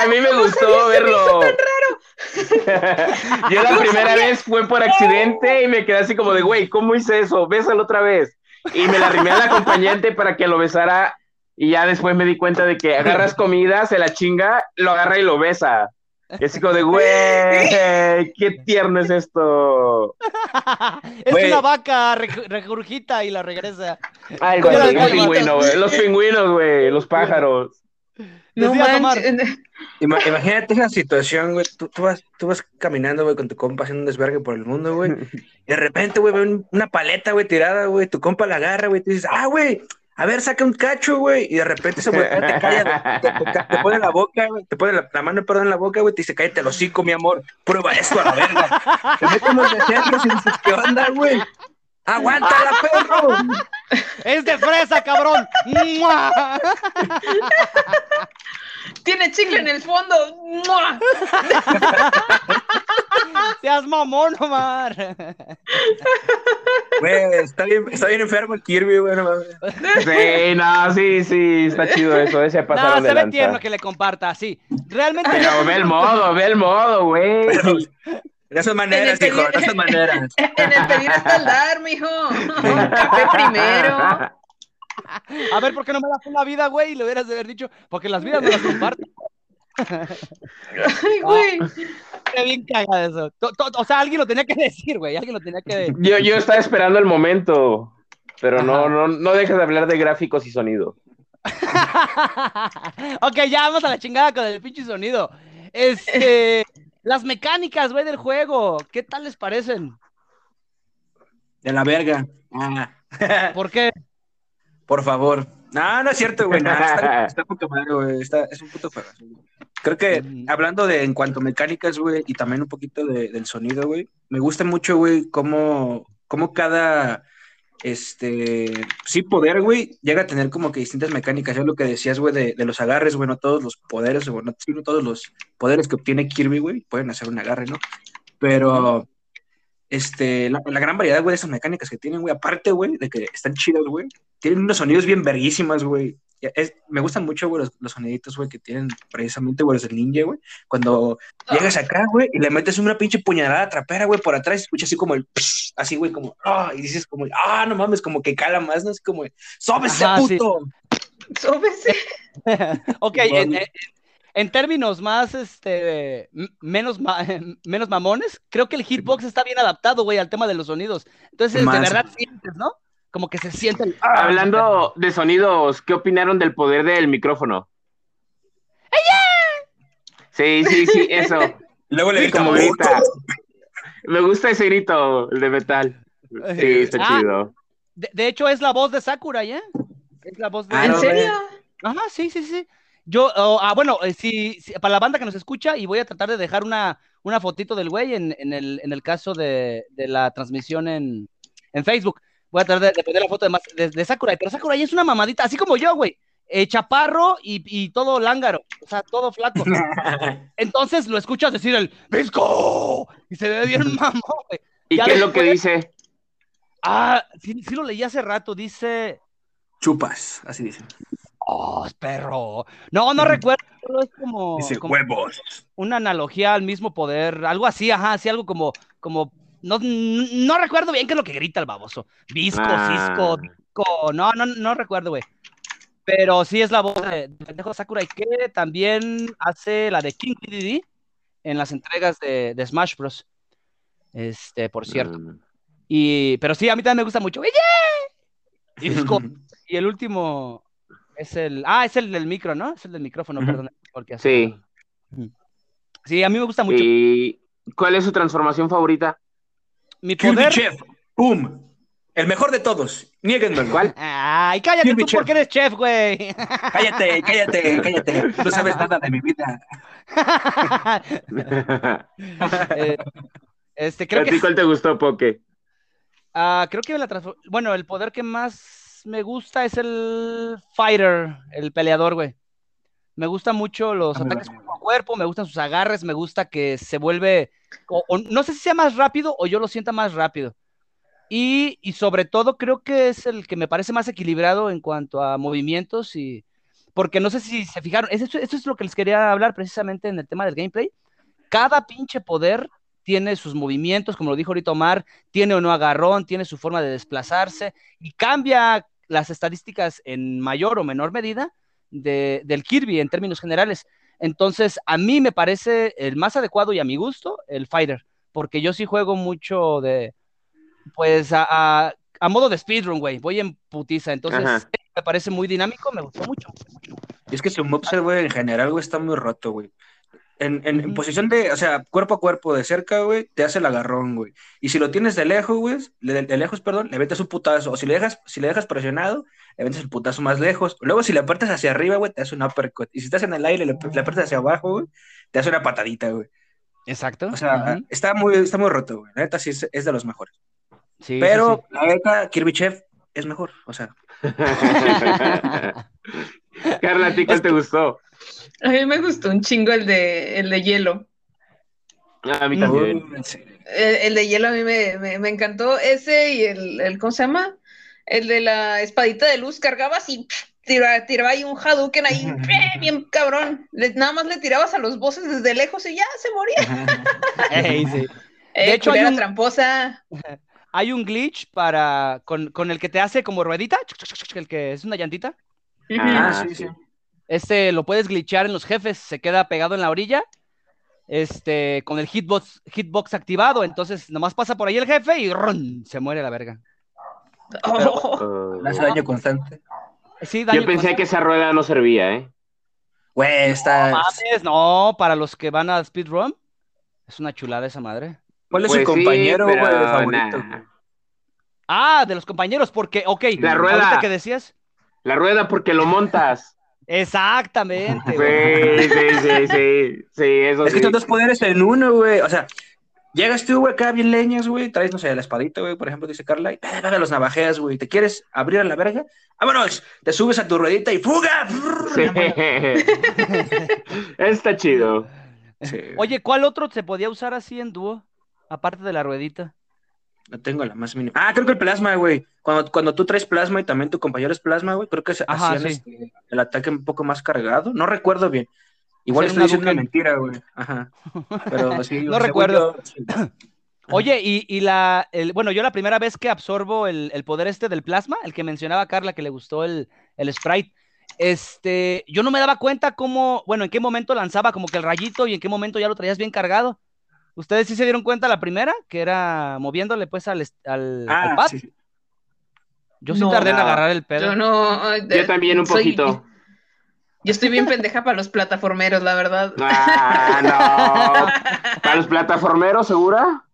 a, mí me gustó verlo. yo la primera vez fue por accidente y me quedé así como de, güey, ¿cómo hice eso? Bésalo otra vez. Y me la arrimé al acompañante para que lo besara y ya después me di cuenta de que agarras comida, se la chinga, lo agarra y lo besa. Y así como de, güey, qué tierno es esto. es una vaca regurgita y la regresa. Ay, güey, los pingüinos, güey. Los pingüinos, güey, los pájaros. No Imagínate esa situación, güey. Tú, vas, tú vas caminando, güey, con tu compa haciendo un desvergue por el mundo, güey. Y de repente, güey, ve una paleta, güey, tirada, güey. Tu compa la agarra, güey. Y tú dices, ah, güey, a ver, saca un cacho, güey, y de repente se vuelve, te calla, te, pone la boca, güey, te pone la, mano, perdón, en la boca, güey, te dice, cállate el hocico, mi amor, prueba esto a la verga. Te mete unos deseos y dices, ¿qué onda, güey? ¡Aguántala, perro! ¡Es de fresa, cabrón! Tiene chicle en el fondo. Seas mamón, Omar. Güey, está bien, está bien enfermo el Kirby, güey. sí, no, sí, sí, está chido eso. Ese no, se ve tierno que le comparta, sí. Realmente. Pero ve el modo, ve el modo, güey. De esas maneras, hijo, de esas maneras. En el pedir hasta el dar, mijo. Café primero. A ver, ¿por qué no me das una vida, güey? Y le hubieras de haber dicho, porque las vidas no las comparto. Ay, güey. qué bien caga eso. O sea, alguien lo tenía que decir, güey. Alguien lo tenía que decir. Yo, yo estaba esperando el momento, pero no, no, no dejes de hablar de gráficos y sonido. ok, ya vamos a la chingada con el pinche sonido. Este, las mecánicas, güey, del juego, ¿qué tal les parecen? De la verga. Ah. ¿Por qué? Por favor. No, no es cierto, güey. está, está puto madre, güey. Está, es un puto juego. Creo que hablando de en cuanto a mecánicas, güey, y también un poquito de, del sonido, güey, me gusta mucho, güey, cómo, cómo cada este, sí, poder, güey, llega a tener como que distintas mecánicas. Es lo que decías, güey, de, de, los agarres, bueno, todos los poderes, bueno, no todos los poderes que obtiene Kirby, güey, pueden hacer un agarre, ¿no? Pero, este, la, la gran variedad, güey, de esas mecánicas que tienen, güey, aparte, güey, de que están chidas, güey, tienen unos sonidos bien verguísimas, güey. Es, me gustan mucho, güey, los, los soniditos, güey, que tienen precisamente, güey, los del ninja, güey. Cuando llegas acá, güey, y le metes una pinche puñalada trapera, güey, por atrás, escuchas así como el, así, güey, como, ah, y dices como, ah, no mames, como que cala más, ¿no? Es como, ¡sóbese, Ajá, sí. puto! Sóbese. ok, en, en- en términos más, este, menos, ma- menos mamones, creo que el hitbox está bien adaptado, güey, al tema de los sonidos. Entonces, de verdad sientes, ¿no? Como que se siente el... ah, Hablando de sonidos, ¿qué opinaron del poder del micrófono? Sí, sí, sí, eso. Luego le Sí, grita, como. Me gusta ese grito, el de metal. Sí, está Ah. chido. De, de hecho, es la voz de Sakurai, ¿eh? Es la voz de... Ah, ¿En serio? Ajá, sí, sí, sí. Yo, oh, ah, bueno, eh, sí, sí, para la banda que nos escucha, y voy a tratar de dejar una, una fotito del güey en, en el, en el caso de, de la transmisión en, en Facebook. Voy a tratar de, de poner la foto de, más- de, de Sakurai, pero Sakurai es una mamadita, así como yo, güey. Eh, chaparro y, y todo lángaro, o sea, todo flaco. Entonces lo escuchas decir el ¡Visco! Y se ve bien mamón, güey. ¿Y Ya qué es lo que dice? Ah, sí, sí lo leí hace rato, dice. Chupas, así dice. ¡Oh, perro! No, no recuerdo, es como. Dice como- huevos. una analogía al mismo poder, algo así, ajá, así algo como, como, no, no recuerdo bien qué es lo que grita el baboso. Visco, Ah. cisco, disco, no, no, no recuerdo, güey. Pero sí es la voz de, de pendejo Sakurai, que también hace la de King DDD en las entregas de, de Smash Bros. Este, por cierto. Mm. Y, pero sí, a mí también me gusta mucho. ¡Oye! Disco. Y el último es el, ah, es el del micro, ¿no? Es el del micrófono, perdón. Porque Sí. Sí, a mí me gusta mucho. ¿Y cuál es su transformación favorita? Mi poder. Chef, ¡pum! El mejor de todos. Niéguenmelo. ¿Cuál? Ay, cállate Kirby tú Chef. porque eres chef, güey. Cállate, cállate, cállate. No sabes nada de mi vida. Eh, este, creo ¿A ti que, cuál te gustó, Poke? ah, creo que la transfor- bueno, el poder que más me gusta es el fighter, el peleador, güey. Me gustan mucho los Ah, ataques cuerpo a cuerpo, me gustan sus agarres, me gusta que se vuelve, o- o no sé si sea más rápido o yo lo sienta más rápido. Y, y sobre todo creo que es el que me parece más equilibrado en cuanto a movimientos y porque no sé si se fijaron, es- esto, esto es lo que les quería hablar precisamente en el tema del gameplay. Cada pinche poder tiene sus movimientos, como lo dijo ahorita Omar, tiene o no agarrón, tiene su forma de desplazarse y cambia las estadísticas en mayor o menor medida de, del Kirby en términos generales. Entonces, a mí me parece el más adecuado y a mi gusto el Fighter, porque yo sí juego mucho de, pues, a, a- a modo de speedrun, güey, voy en putiza, entonces Ajá. me parece muy dinámico, me gustó mucho. mucho. Y es que su moveset, güey, en general, güey, está muy roto, güey. En, en, en Ujú. posición de, o sea, cuerpo a cuerpo de cerca, güey, te hace el agarrón, güey. Y si lo tienes de lejos, güey, de, de lejos, perdón, le metes un putazo. O si le dejas, si le dejas presionado, le metes el putazo más lejos. Luego, si le apretas hacia arriba, güey, te hace un uppercut. Y si estás en el aire le, le apretas hacia abajo, güey, te hace una patadita, güey. Exacto. O sea, Ujú. está muy, está muy roto, güey. La neta sí es, es de los mejores. Sí, sí, Pero, sí. la neta, Kirby Chef es mejor. O sea, Carla, ¿a ti cuál te gustó? A mí me gustó un chingo el de, el de hielo. A mí también. El, el de hielo a mí me, me- me encantó. Ese y el, el, ¿cómo se llama? El de la espadita de luz, cargabas y tiraba, tiraba ahí un Hadouken ahí, bien cabrón. Le- nada más le tirabas a los bosses desde lejos y ya se moría. Sí. Eh, hecho, hay un- tramposa. Hay un glitch para con, con el que te hace como ruedita, el que es una llantita. Ah, Ah, sí, sí. Este lo puedes glitchear en los jefes, se queda pegado en la orilla. Este, con el hitbox, hitbox activado, entonces nomás pasa por ahí el jefe y ¡run! se muere la verga. Oh, Le hace daño constante. Sí, daño yo pensé constante. que esa rueda no servía, ¿eh? Güey, está. No mames, no, para los que van a speedrun, es una chulada esa madre. ¿Cuál es Pues su sí, compañero, pero favorito? nah. Ah, de los compañeros, porque, ok, La rueda. que decías, La rueda porque lo montas. exactamente, Sí, güey. sí, sí, sí. Sí, eso Es que sí. son dos poderes en uno, güey. O sea, Llegas tú, güey, acá bien leñas, güey, traes, no sé, la espadita, güey, por ejemplo, dice Carla, y pega los navajeas, güey, ¿te quieres abrir a la verga? ¡Vámonos! Te subes a tu ruedita y ¡fuga! Sí. Está chido. Sí, Oye, ¿cuál otro se podía usar así en dúo? Aparte de la ruedita. No tengo la más mínima. Ah, creo que el plasma, güey. Cuando, cuando tú traes plasma y también tu compañero es plasma, güey, creo que se Ajá, hacían sí. este, el ataque un poco más cargado. No recuerdo bien. Igual estoy una diciendo una mentira, güey. Ajá. Pero sí, No recuerdo. yo, sí. Oye, y, y la, el, bueno, yo la primera vez que absorbo el, el poder este del plasma, el que mencionaba Carla que le gustó el, el sprite, este, yo no me daba cuenta cómo, bueno, en qué momento lanzaba como que el rayito y en qué momento ya lo traías bien cargado. ¿Ustedes sí se dieron cuenta la primera? Que era moviéndole pues al, al, al Ah, pad. sí. Yo sí No. tardé en agarrar el pedo. Yo no. eh, Yo también un soy- poquito. Yo estoy bien pendeja para los plataformeros, la verdad. Ah, no. ¿Para los plataformeros, segura?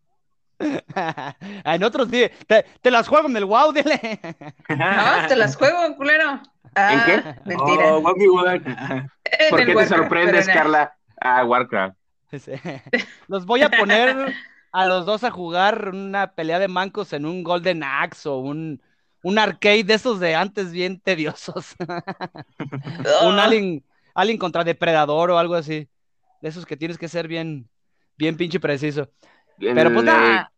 en otros sí. Te, te las juego en el wow, dile. No, te las juego, culero. Ah, qué? Mentira. Oh. En ¿Por qué te Warcraft, sorprendes. Carla? Ah, Warcraft. Los voy a poner a los dos a jugar una pelea de mancos en un Golden Axe o un, un arcade de esos de antes bien tediosos. un Ah, Alien, Alien contra Depredador o algo así. De esos que tienes que ser bien, bien pinche preciso. En Pero pues nada.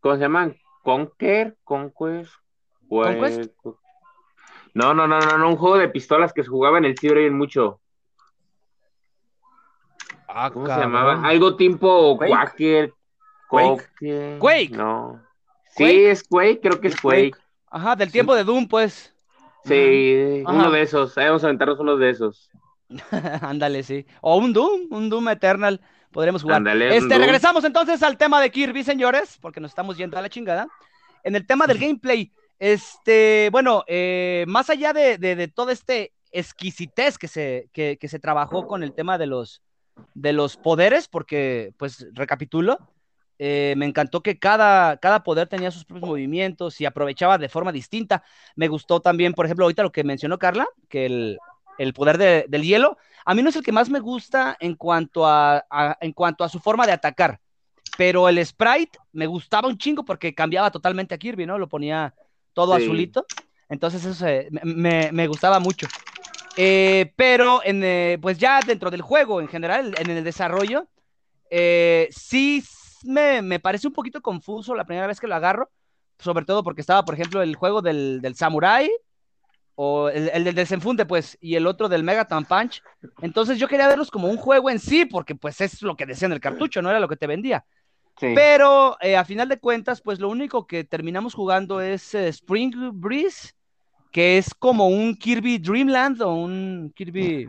¿Cómo se llaman? Conquer, Conquest. ¿Conquest? No, no, no, no, no, un juego de pistolas que se jugaba en el ciber mucho. Ah, ¿Cómo se llamaba? Algo tipo Quake. Quaker. Quake. Quake. Quake. No. Sí, Quake. es Quake, creo que es Quake. Ajá, del tiempo de Doom, pues. Sí, Ajá. uno de esos. Ahí vamos a aventarnos unos de esos. Ándale, sí. O un Doom, un Doom Eternal. Podremos jugar. Ándale, un Este, Doom. regresamos entonces al tema de Kirby, señores, porque nos estamos yendo a la chingada. En el tema del gameplay, este, bueno, eh, más allá de, de, de todo este exquisitez que se, que, que se trabajó con el tema de los, de los poderes, porque, pues, recapitulo, eh, me encantó que cada, cada poder tenía sus propios movimientos y aprovechaba de forma distinta. Me gustó también, por ejemplo, ahorita lo que mencionó Carla, que el, el poder de- del hielo, a mí no es el que más me gusta en cuanto a, a- en cuanto a su forma de atacar, pero el sprite me gustaba un chingo porque cambiaba totalmente a Kirby, ¿no? Lo ponía todo Sí. azulito, entonces eso se- me, me- me gustaba mucho. Eh, pero en, eh, pues ya dentro del juego en general, en el desarrollo, eh, sí me, me parece un poquito confuso la primera vez que lo agarro, sobre todo porque estaba, por ejemplo, el juego del, del Samurai, o el, el del desenfunde, pues, y el otro del Megaton Punch. Entonces yo quería verlos como un juego en sí, porque pues es lo que decía en el cartucho, no era lo que te vendía. Sí. Pero a final de cuentas, pues lo único que terminamos jugando es Spring Breeze, que es como un Kirby Dreamland o un Kirby,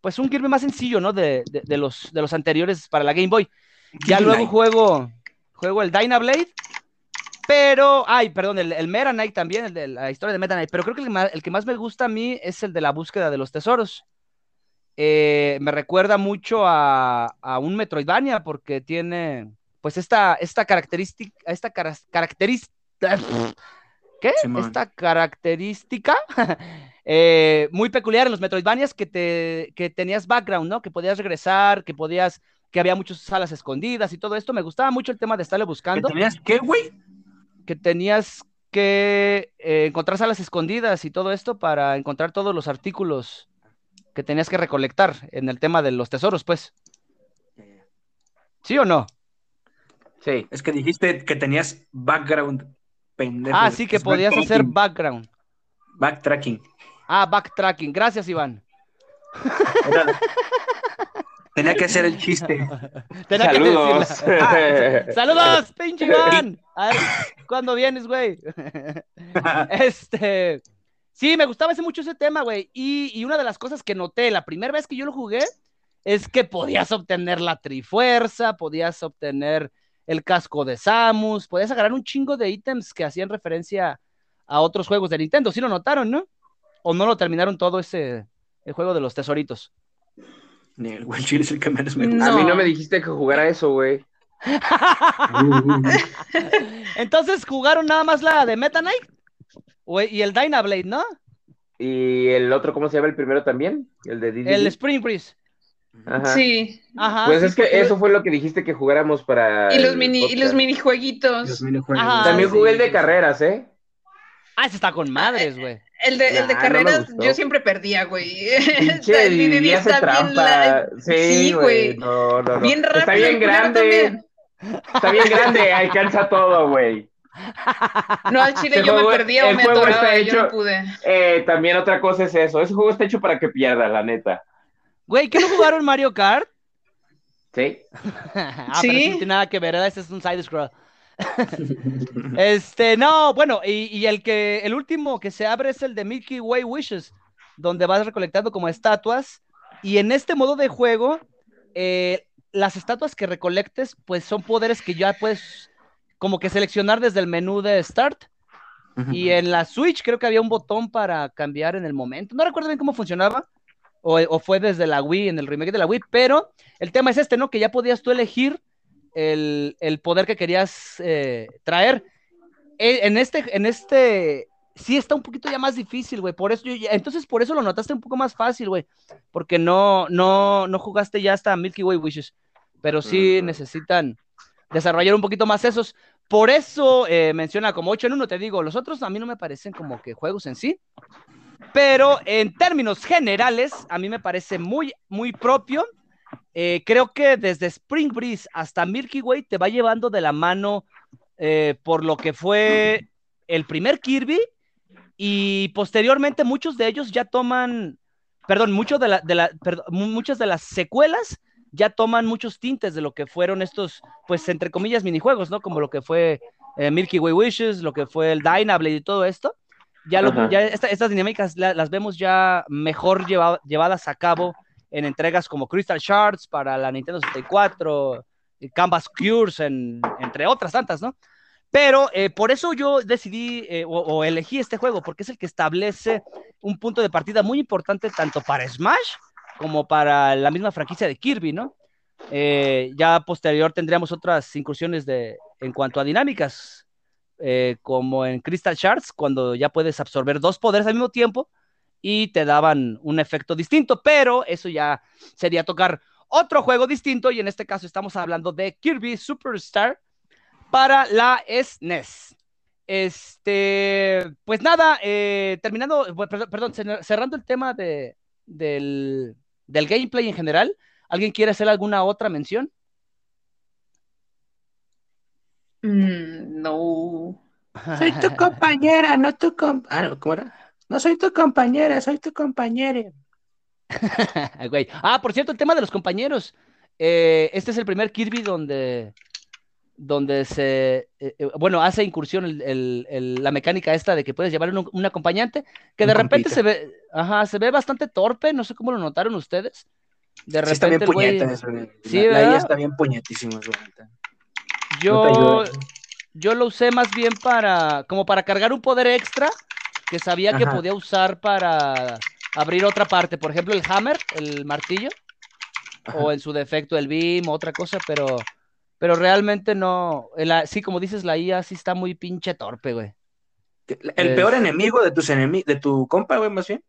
pues un Kirby más sencillo, ¿no? De, de- de los, de los anteriores para la Game Boy. Ya Kirby luego juego, juego el Dynablade, pero, ay, perdón, el, el Meta Knight también, el de la historia de Meta Knight, pero creo que el, que más me gusta a mí es el de la búsqueda de los tesoros. Eh, me recuerda mucho a, a un Metroidvania porque tiene, pues, esta, esta característica, esta cara- característica, ¿qué? Simón. Esta característica eh, muy peculiar en los Metroidvanias que, te, que tenías background, ¿no? Que podías regresar, que podías, que había muchas salas escondidas y todo esto. Me gustaba mucho el tema de estarle ¿Que buscando tenías qué, güey? que tenías que eh, encontrar salas escondidas y todo esto para encontrar todos los artículos que tenías que recolectar en el tema de los tesoros, pues. ¿Sí o no? Sí. Es que dijiste que tenías background, pendejo. Ah, sí, que Es podías hacer background. Backtracking. Ah, backtracking. Gracias, Iván. Era- Tenía que hacer el chiste. Tenía que Saludos. decirla. ¡Saludos, pinche Iván! A ver, ¿cuándo vienes, güey? Este. Sí, me gustaba ese mucho ese tema, güey. Y, y una de las cosas que noté la primera vez que yo lo jugué es que podías obtener la trifuerza, podías obtener el casco de Samus, podías agarrar un chingo de ítems que hacían referencia a otros juegos de Nintendo. Sí lo notaron, ¿no? ¿O no lo terminaron todo ese el juego de los tesoritos? Ni el es el que menos me A mí No. me dijiste que jugara eso, güey. Entonces jugaron nada más la de Meta Knight y el Dynablade, ¿no? ¿Y el otro, cómo se llama el primero también? El de Diddy. El Spring Breeze. Ajá. Sí. Ajá. Pues sí, es que porque- eso fue lo que dijiste que jugáramos para. Y los mini, y los minijueguitos. Los minijuegos. Ajá, También sí, jugué el de sí. carreras, ¿eh? Ah, ese está con madres, güey. El de, el de no carreras, yo siempre perdía, güey. Pinche el Didi hace está bien, la- Sí, güey. güey. No, no, no. bien rápido. Está bien grande. Está bien grande, alcanza todo, güey. No, al chile yo me perdía o me atoraba, yo no pude. Eh, también otra cosa es eso. Ese juego está hecho para que pierdas, la neta. Güey, ¿qué no jugaron Mario Kart? Sí. ah, Sí. pero eso no tiene nada que ver, ¿verdad? Ese es un side scroll. este, no, bueno, y, y el que, el último que se abre es el de Milky Way Wishes, donde vas recolectando como estatuas. Y en este modo de juego, eh, las estatuas que recolectes, pues son poderes que ya puedes como que seleccionar desde el menú de Start. Y en la Switch creo que había un botón para cambiar en el momento. No recuerdo bien cómo funcionaba. O, o fue desde la Wii, en el remake de la Wii. Pero el tema es este, ¿no? Que ya podías tú elegir el, el poder que querías eh, traer. E- En este, en este, sí está un poquito ya más difícil, güey. Por eso yo ya- entonces por eso lo notaste un poco más fácil, güey. Porque no, no, no jugaste ya hasta Milky Way Wishes. Pero sí Mm. necesitan desarrollar un poquito más esos. Por eso eh, menciona como 8 en 1, te digo, los otros a mí no me parecen como que juegos en sí, pero en términos generales a mí me parece muy, muy propio. Eh, creo que desde Spring Breeze hasta Milky Way te va llevando de la mano eh, por lo que fue el primer Kirby y posteriormente muchos de ellos ya toman, perdón, mucho de la, de la, perdón, mu- muchas de las secuelas ya toman muchos tintes de lo que fueron estos, pues entre comillas, minijuegos, ¿no? Como lo que fue eh, Milky Way Wishes, lo que fue el Dynablade y todo esto. Ya, lo, Ajá. ya esta- estas dinámicas la- las vemos ya mejor lleva- llevadas a cabo en entregas como Crystal Shards para la Nintendo 64, y Canvas Cures, en- entre otras tantas, ¿no? Pero eh, por eso yo decidí eh, o, o elegí este juego, porque es el que establece un punto de partida muy importante tanto para Smash como para la misma franquicia de Kirby, ¿no? Eh, ya posterior tendríamos otras incursiones de, en cuanto a dinámicas, eh, como en Crystal Shards, cuando ya puedes absorber dos poderes al mismo tiempo y te daban un efecto distinto, pero eso ya sería tocar otro juego distinto y en este caso estamos hablando de Kirby Superstar para la SNES. Este, pues nada, eh, terminando, perdón, perdón, cer- cerrando el tema de, del, del gameplay en general, ¿alguien quiere hacer alguna otra mención? Mm, no. Soy tu compañera, no tu com... Ah, no, ¿cómo era? No soy tu compañera, soy tu compañera. Güey. Ah, por cierto, el tema de los compañeros. Eh, este es el primer Kirby donde, donde se, eh, eh, bueno, hace incursión el- el- el- la mecánica esta de que puedes llevar un, un acompañante, que de Un repente compita. se ve, ajá, se ve bastante torpe, no sé cómo lo notaron ustedes. De Sí, está bien repente puñeta eso. Sí, la, la está bien puñetísima, No yo, yo lo usé más bien para, como para cargar un poder extra que sabía que podía usar para abrir otra parte, por ejemplo el hammer, el martillo. Ajá. o en su defecto el BIM, otra cosa, pero, pero realmente no. la- sí, como dices, la IA sí está muy pinche torpe, güey. El Es- peor enemigo de tus enemi- de tu compa, güey, más bien,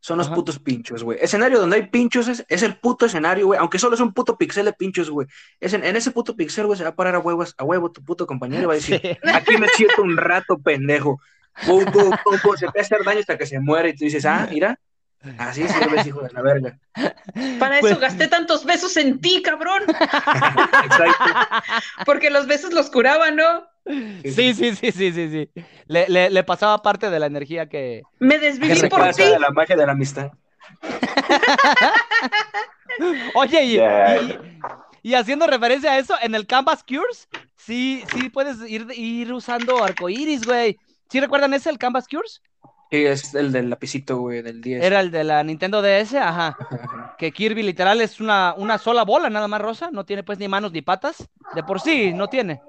son los Ajá. putos pinchos, güey. Escenario donde hay pinchos es, es el puto escenario, güey. Aunque solo es un puto pixel de pinchos, güey. Es en, en ese puto pixel, güey, se va a parar a huevos, a huevo tu puto compañero y va a decir, Sí. aquí me siento un rato, pendejo. Pum, pum, pum, se a hacer daño hasta que se muere y tú dices, ah, mira, así sirves, hijo de la verga. Para Pues- eso gasté tantos besos en ti, cabrón. Exacto. Porque los besos los curaban, ¿no? Sí, sí, sí, sí, sí, sí. Le, le- le pasaba parte de la energía que. Me desviví por ti. de la magia de la amistad. Oye, y, Ya. y- y haciendo referencia a eso, en el Canvas Cures, sí, sí puedes ir, ir usando arcoiris, güey. ¿Sí recuerdan ese, el Canvas Cures? Sí, es el del lapicito, güey, del 10. Era el de la Nintendo DS, ajá. Que Kirby literal es una, una sola bola, nada más rosa. No tiene pues ni manos ni patas. De por sí, no tiene.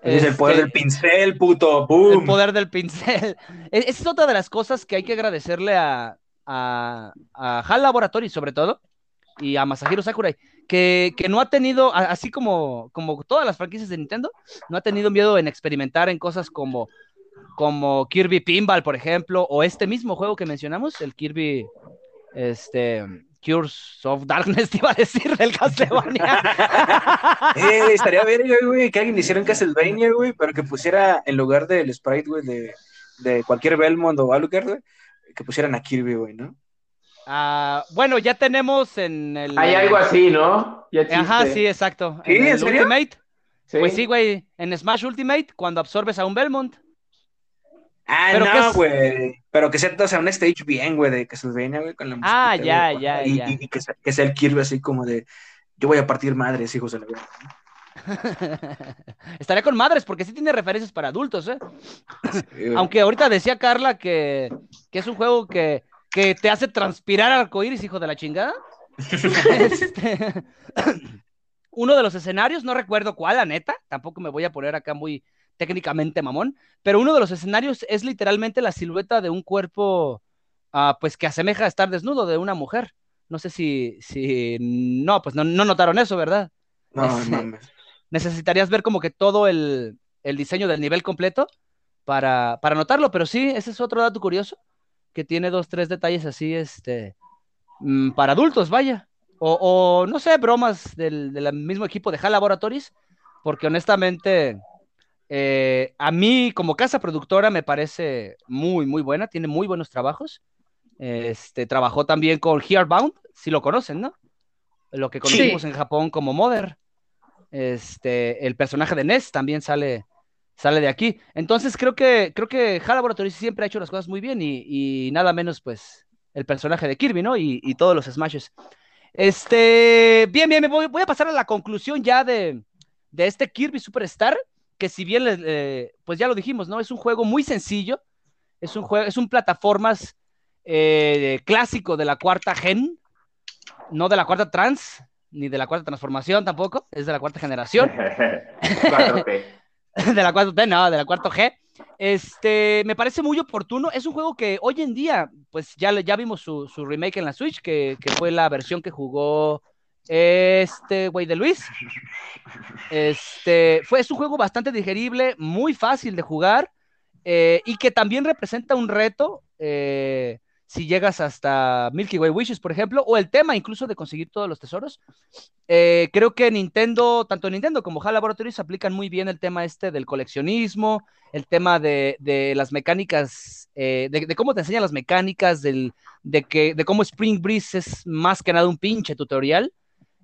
Es el poder Este, del pincel, puto. ¡Boom! El poder del pincel. Esa es otra de las cosas que hay que agradecerle a, a, a HAL Laboratory, sobre todo, y a Masahiro Sakurai, que, que no ha tenido, así como, como todas las franquicias de Nintendo, no ha tenido miedo en experimentar en cosas como, como Kirby Pinball, por ejemplo, o este mismo juego que mencionamos, el Kirby, este, Cures of Darkness, te iba a decir, del Castlevania. eh, estaría bien, güey, que alguien hiciera un Castlevania, güey, pero que pusiera en lugar del sprite, güey, de, de cualquier Belmont o Alucard, güey, que pusieran a Kirby, güey, ¿no? Ah, bueno, ya tenemos en el. Hay algo así, ¿no? Ajá, sí, exacto. ¿Sí, en, serio? Ultimate. Pues sí, güey. En Smash Ultimate, cuando absorbes a un Belmont. Ah, no, güey. Pero que sea, o sea, un stage bien, güey, de Castlevania, güey, con la música. Ah, ya, ya, y, ya. Y, que, sea, que, sea, el Kirby así como de, yo voy a partir madres, hijos de la vida. Estaría con madres, porque sí tiene referencias para adultos, ¿eh? Aunque ahorita decía Carla que, que es un juego que, que te hace transpirar arcoíris, hijo de la chingada. este... Uno de los escenarios, no recuerdo cuál, la neta, tampoco me voy a poner acá muy técnicamente mamón, pero uno de los escenarios es literalmente la silueta de un cuerpo, uh, pues que asemeja a estar desnudo de una mujer. No sé si, si, no, pues no, no notaron eso, ¿verdad? No, es, no, Necesitarías ver como que todo el, el diseño del nivel completo para, para notarlo, pero sí, ese es otro dato curioso, que tiene dos, tres detalles así, este, mmm, para adultos, vaya. O, o, no sé, bromas del, del mismo equipo de HAL Laboratories, porque honestamente eh, a mí, como casa productora, me parece muy, muy buena, tiene muy buenos trabajos. Este, trabajó también con Heartbound, si lo conocen, ¿no? Lo que conocimos sí. en Japón como Mother. Este, el personaje de Ness también sale, sale de aquí. Entonces creo que, creo que HAL Laboratories siempre ha hecho las cosas muy bien y, y nada menos, pues, el personaje de Kirby, ¿no? Y, y todos los Smashes. Este, bien, bien, me voy, voy, a pasar a la conclusión ya de, de este Kirby Superstar que si bien, eh, pues ya lo dijimos, ¿no? Es un juego muy sencillo, es un juego, es un plataformas eh, clásico de la cuarta gen, no de la cuarta trans, ni de la cuarta transformación tampoco, es de la cuarta generación. de la cuarta no, de la cuarta G. Este, me parece muy oportuno. Es un juego que hoy en día, pues ya, ya vimos su, su remake en la Switch, que, que fue la versión que jugó este güey de Luis. Este fue es un juego bastante digerible, muy fácil de jugar eh, y que también representa un reto eh, si llegas hasta Milky Way Wishes, por ejemplo, o el tema incluso de conseguir todos los tesoros. Eh, creo que Nintendo, tanto Nintendo como HAL Laboratories aplican muy bien el tema este del coleccionismo, el tema de, de las mecánicas, de, cómo te enseñan las mecánicas, del, de, que, de cómo Spring Breeze es más que nada un pinche tutorial.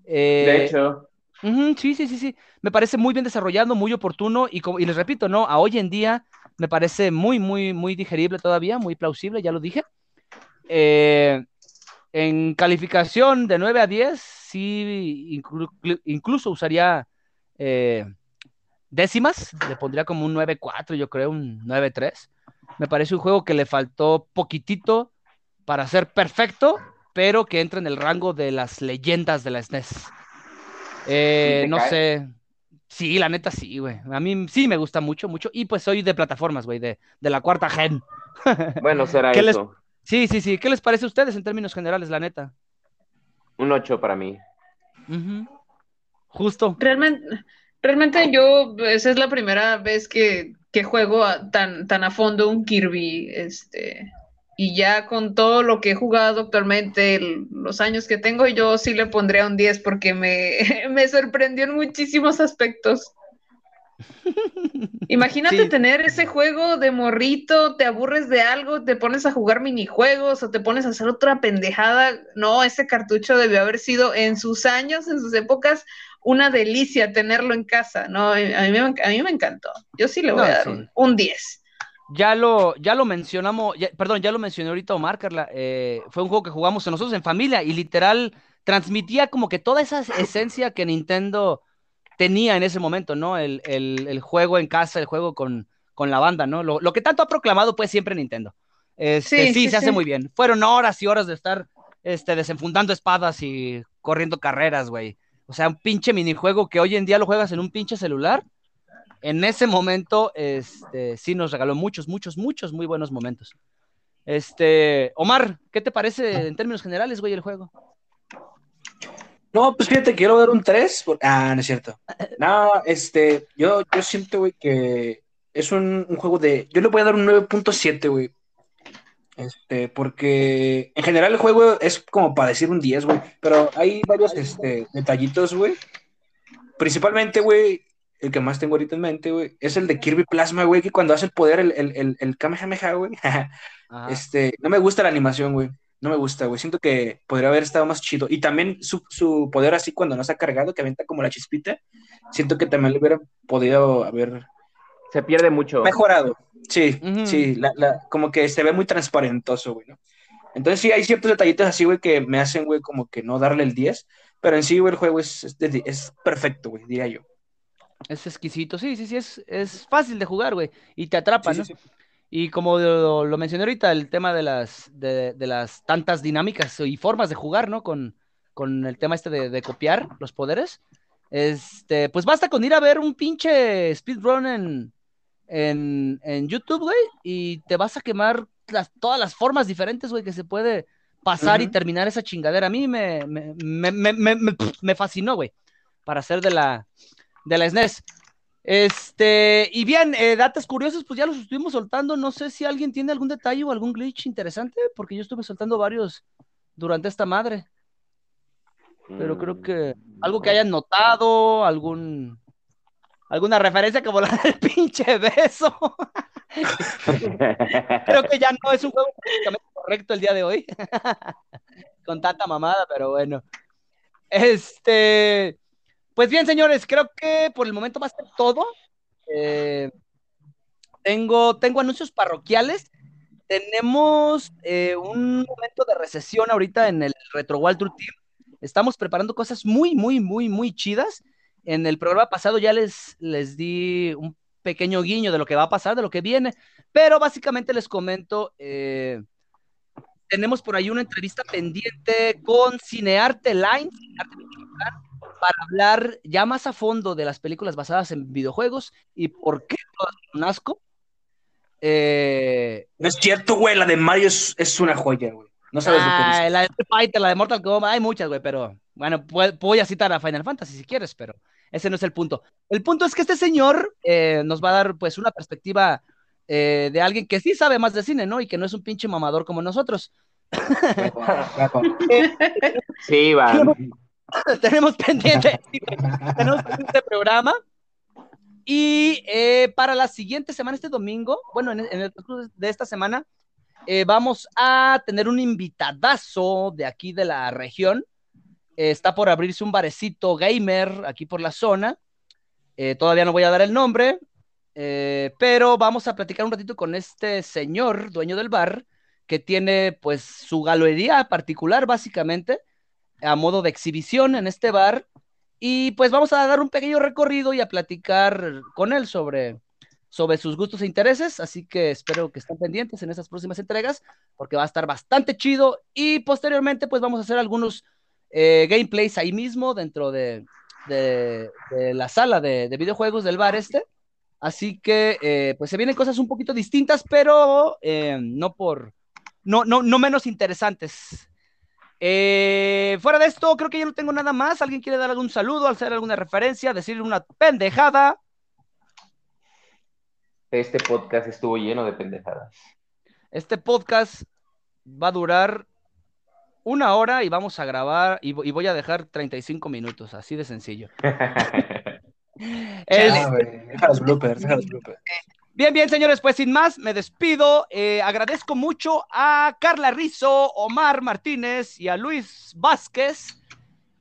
Eh, de hecho. Uh -huh, sí, sí, sí, sí. Me parece muy bien desarrollado, muy oportuno y, y, les repito, ¿no? A hoy en día me parece muy, muy, muy digerible todavía, muy plausible, ya lo dije. Eh, en calificación de 9 a 10, sí, inclu incluso usaría eh, décimas, le pondría como un 9-4, yo creo, un 9-3. Me parece un juego que le faltó poquitito para ser perfecto, pero que entra en el rango de las leyendas de la SNES. Eh, ¿Sí no cae? sé. Sí, la neta sí, güey. A mí sí me gusta mucho, mucho. Y pues soy de plataformas, güey, de, de, la cuarta gen. Bueno, será ¿Qué eso. Les... Sí, sí, sí. ¿Qué les parece a ustedes en términos generales, la neta? Un 8 para mí. Uh -huh. Justo. Realmente, realmente yo, esa es la primera vez que, que juego a, tan, tan a fondo un Kirby, este, y ya con todo lo que he jugado actualmente, el, los años que tengo, yo sí le pondría un 10 porque me, me sorprendió en muchísimos aspectos. Imagínate sí. tener ese juego de morrito, te aburres de algo, te pones a jugar minijuegos o te pones a hacer otra pendejada. No, ese cartucho debió haber sido en sus años, en sus épocas, una delicia tenerlo en casa. No, a mí me, a mí me encantó. Yo sí le voy no, a dar sí. un, un 10 ya lo, ya lo mencionamos, ya, perdón, ya lo mencioné ahorita Omar, Carla, eh, fue un juego que jugamos nosotros en familia y literal transmitía como que toda esa esencia que Nintendo tenía en ese momento, ¿no? El, el, el juego en casa, el juego con, con la banda, ¿no? Lo, lo, que tanto ha proclamado pues siempre Nintendo. Este, sí, sí, sí, se hace muy bien. Fueron horas y horas de estar este, desenfundando espadas y corriendo carreras, güey. O sea, un pinche minijuego que hoy en día lo juegas en un pinche celular en ese momento, este, sí nos regaló muchos, muchos, muchos muy buenos momentos. Este, Omar, ¿qué te parece en términos generales, güey, el juego? No, pues fíjate, quiero dar un 3. Por... Ah, no es cierto. No, este, yo, yo siento, güey, que es un, un, juego de. Yo le voy a dar un 9.7, güey. Este, porque en general el juego es como para decir un 10, güey. Pero hay varios este, detallitos, güey. Principalmente, güey, el que más tengo ahorita en mente, güey, es el de Kirby Plasma, güey, que cuando hace el poder, el, el, el, el Kamehameha, güey. este, no me gusta la animación, güey. No me gusta, güey. Siento que podría haber estado más chido. Y también su, su poder así cuando no está cargado, que avienta como la chispita. Siento que también le hubiera podido haber se pierde mucho. Mejorado, sí, sí, como que se ve muy transparentoso, güey, ¿no? Entonces sí, hay ciertos detallitos así, güey, que me hacen, güey, como que no darle el 10, pero en sí, güey, el juego es, es, perfecto, güey, diría yo. Es exquisito, sí, sí, sí, es, es fácil de jugar, güey, y te atrapa, ¿no? Y como lo, mencioné ahorita, el tema de las, de, las tantas dinámicas y formas de jugar, ¿no? Con, con el tema este de, de copiar los poderes. Este, pues basta con ir a ver un pinche speedrun en, en, en YouTube, güey, y te vas a quemar las, todas las formas diferentes, güey, que se puede pasar y terminar esa chingadera. A mí me, me, me, me fascinó, güey, para hacer de la, de la SNES. Este, y bien, eh, datos curiosos, pues ya los estuvimos soltando. No sé si alguien tiene algún detalle o algún glitch interesante, porque yo estuve soltando varios durante esta madre. Pero creo que algo que hayan notado, algún alguna referencia como la del pinche beso. Creo que ya no es un juego políticamente correcto el día de hoy. Con tanta mamada, pero bueno. Este, pues bien, señores, creo que por el momento va a ser todo. Eh, tengo, tengo anuncios parroquiales. Tenemos eh, un momento de recesión ahorita en el Retro Walter Team. Estamos preparando cosas muy, muy, muy, muy chidas. En el programa pasado ya les, les di un pequeño guiño de lo que va a pasar, de lo que viene, pero básicamente les comento, eh, tenemos por ahí una entrevista pendiente con Cinearte Line, para hablar ya más a fondo de las películas basadas en videojuegos y por qué todas son asco. Eh, no es cierto, güey, la de Mario es, una joya, güey. No sabes lo que ah, La de Fighter, la de Mortal Kombat, hay muchas, güey, pero bueno, voy a citar a Final Fantasy si quieres, pero ese no es el punto. El punto es que este señor eh, nos va a dar pues una perspectiva eh, de alguien que sí sabe más de cine, ¿no? Y que no es un pinche mamador como nosotros. sí, va. Tenemos, pendiente, tenemos pendiente programa. Y eh, para la siguiente semana, este domingo, bueno, en, el de esta semana, vamos a tener un invitadazo de aquí de la región está por abrirse un barecito gamer aquí por la zona. Eh, todavía no voy a dar el nombre, eh, pero vamos a platicar un ratito con este señor, dueño del bar, que tiene pues su galería particular básicamente, a modo de exhibición en este bar. Y pues vamos a dar un pequeño recorrido y a platicar con él sobre, sobre sus gustos e intereses. Así que espero que estén pendientes en estas próximas entregas, porque va a estar bastante chido. Y posteriormente pues vamos a hacer algunos eh, gameplays ahí mismo dentro de, la sala de, videojuegos del bar este. Así que eh, pues se vienen cosas un poquito distintas, pero eh, no por no, no, no menos interesantes. fuera de esto, creo que ya no tengo nada más. ¿Alguien quiere dar algún saludo, hacer alguna referencia, decir una pendejada? Este podcast estuvo lleno de pendejadas. Este podcast va a durar una hora y vamos a grabar y, voy a dejar 35 minutos, así de sencillo. Bien, bien, señores, pues sin más, me despido. Eh, agradezco mucho a Carla Rizo, Omar Martínez y a Luis Vázquez.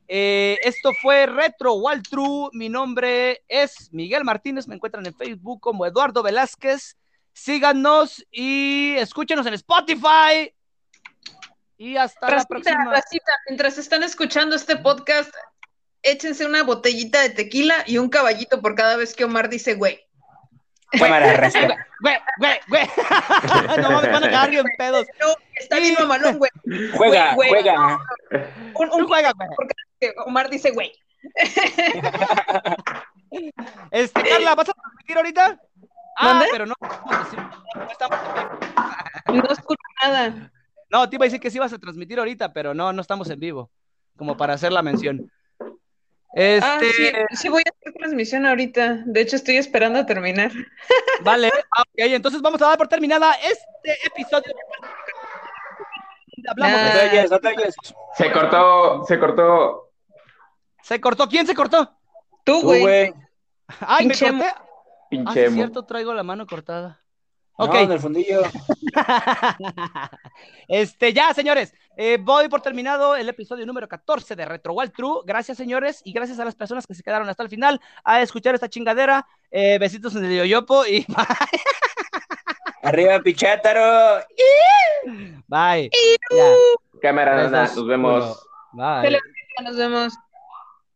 Eh, esto fue Retro Waltru. Mi nombre es Miguel Martínez. Me encuentran en Facebook como Eduardo Velázquez. Síganos y escúchenos en Spotify, y hasta la próxima. Mientras están escuchando este podcast, échense una botellita de tequila y un caballito por cada vez que Omar dice güey. Cámara, Güey, güey, güey. no me van a cagar bien pedos. No, está bien mamalón, güey. Juega, juega. Un, un juega, güey. Porque Omar dice güey. este, Carla, ¿vas a transmitir ahorita? Ah, pero no, no, estamos no escucho nada. No, te iba a decir que sí vas a transmitir ahorita, pero no, no estamos en vivo, como para hacer la mención. Este... Ah, sí, sí, voy a hacer transmisión ahorita. De hecho, estoy esperando a terminar. Vale, ah, ok, entonces vamos a dar por terminada este episodio Hablamos. Ah. No te oyes, no te oyes. Se cortó, se cortó. ¿Se cortó? ¿Quién se cortó? Tú, Tú, güey. Ay, me Pinche. Ah, es mo- cierto, traigo la mano cortada. No, Ok. en el fundillo. este, ya, señores. Eh, voy por terminado el episodio número 14 de Retro Wild True. Gracias, señores, y gracias a las personas que se quedaron hasta el final a escuchar esta chingadera. Eh, besitos en el yoyopo y Arriba, Pichátaro. bye. Ya. Cámara, nada, nos vemos. Bye. Nos vemos.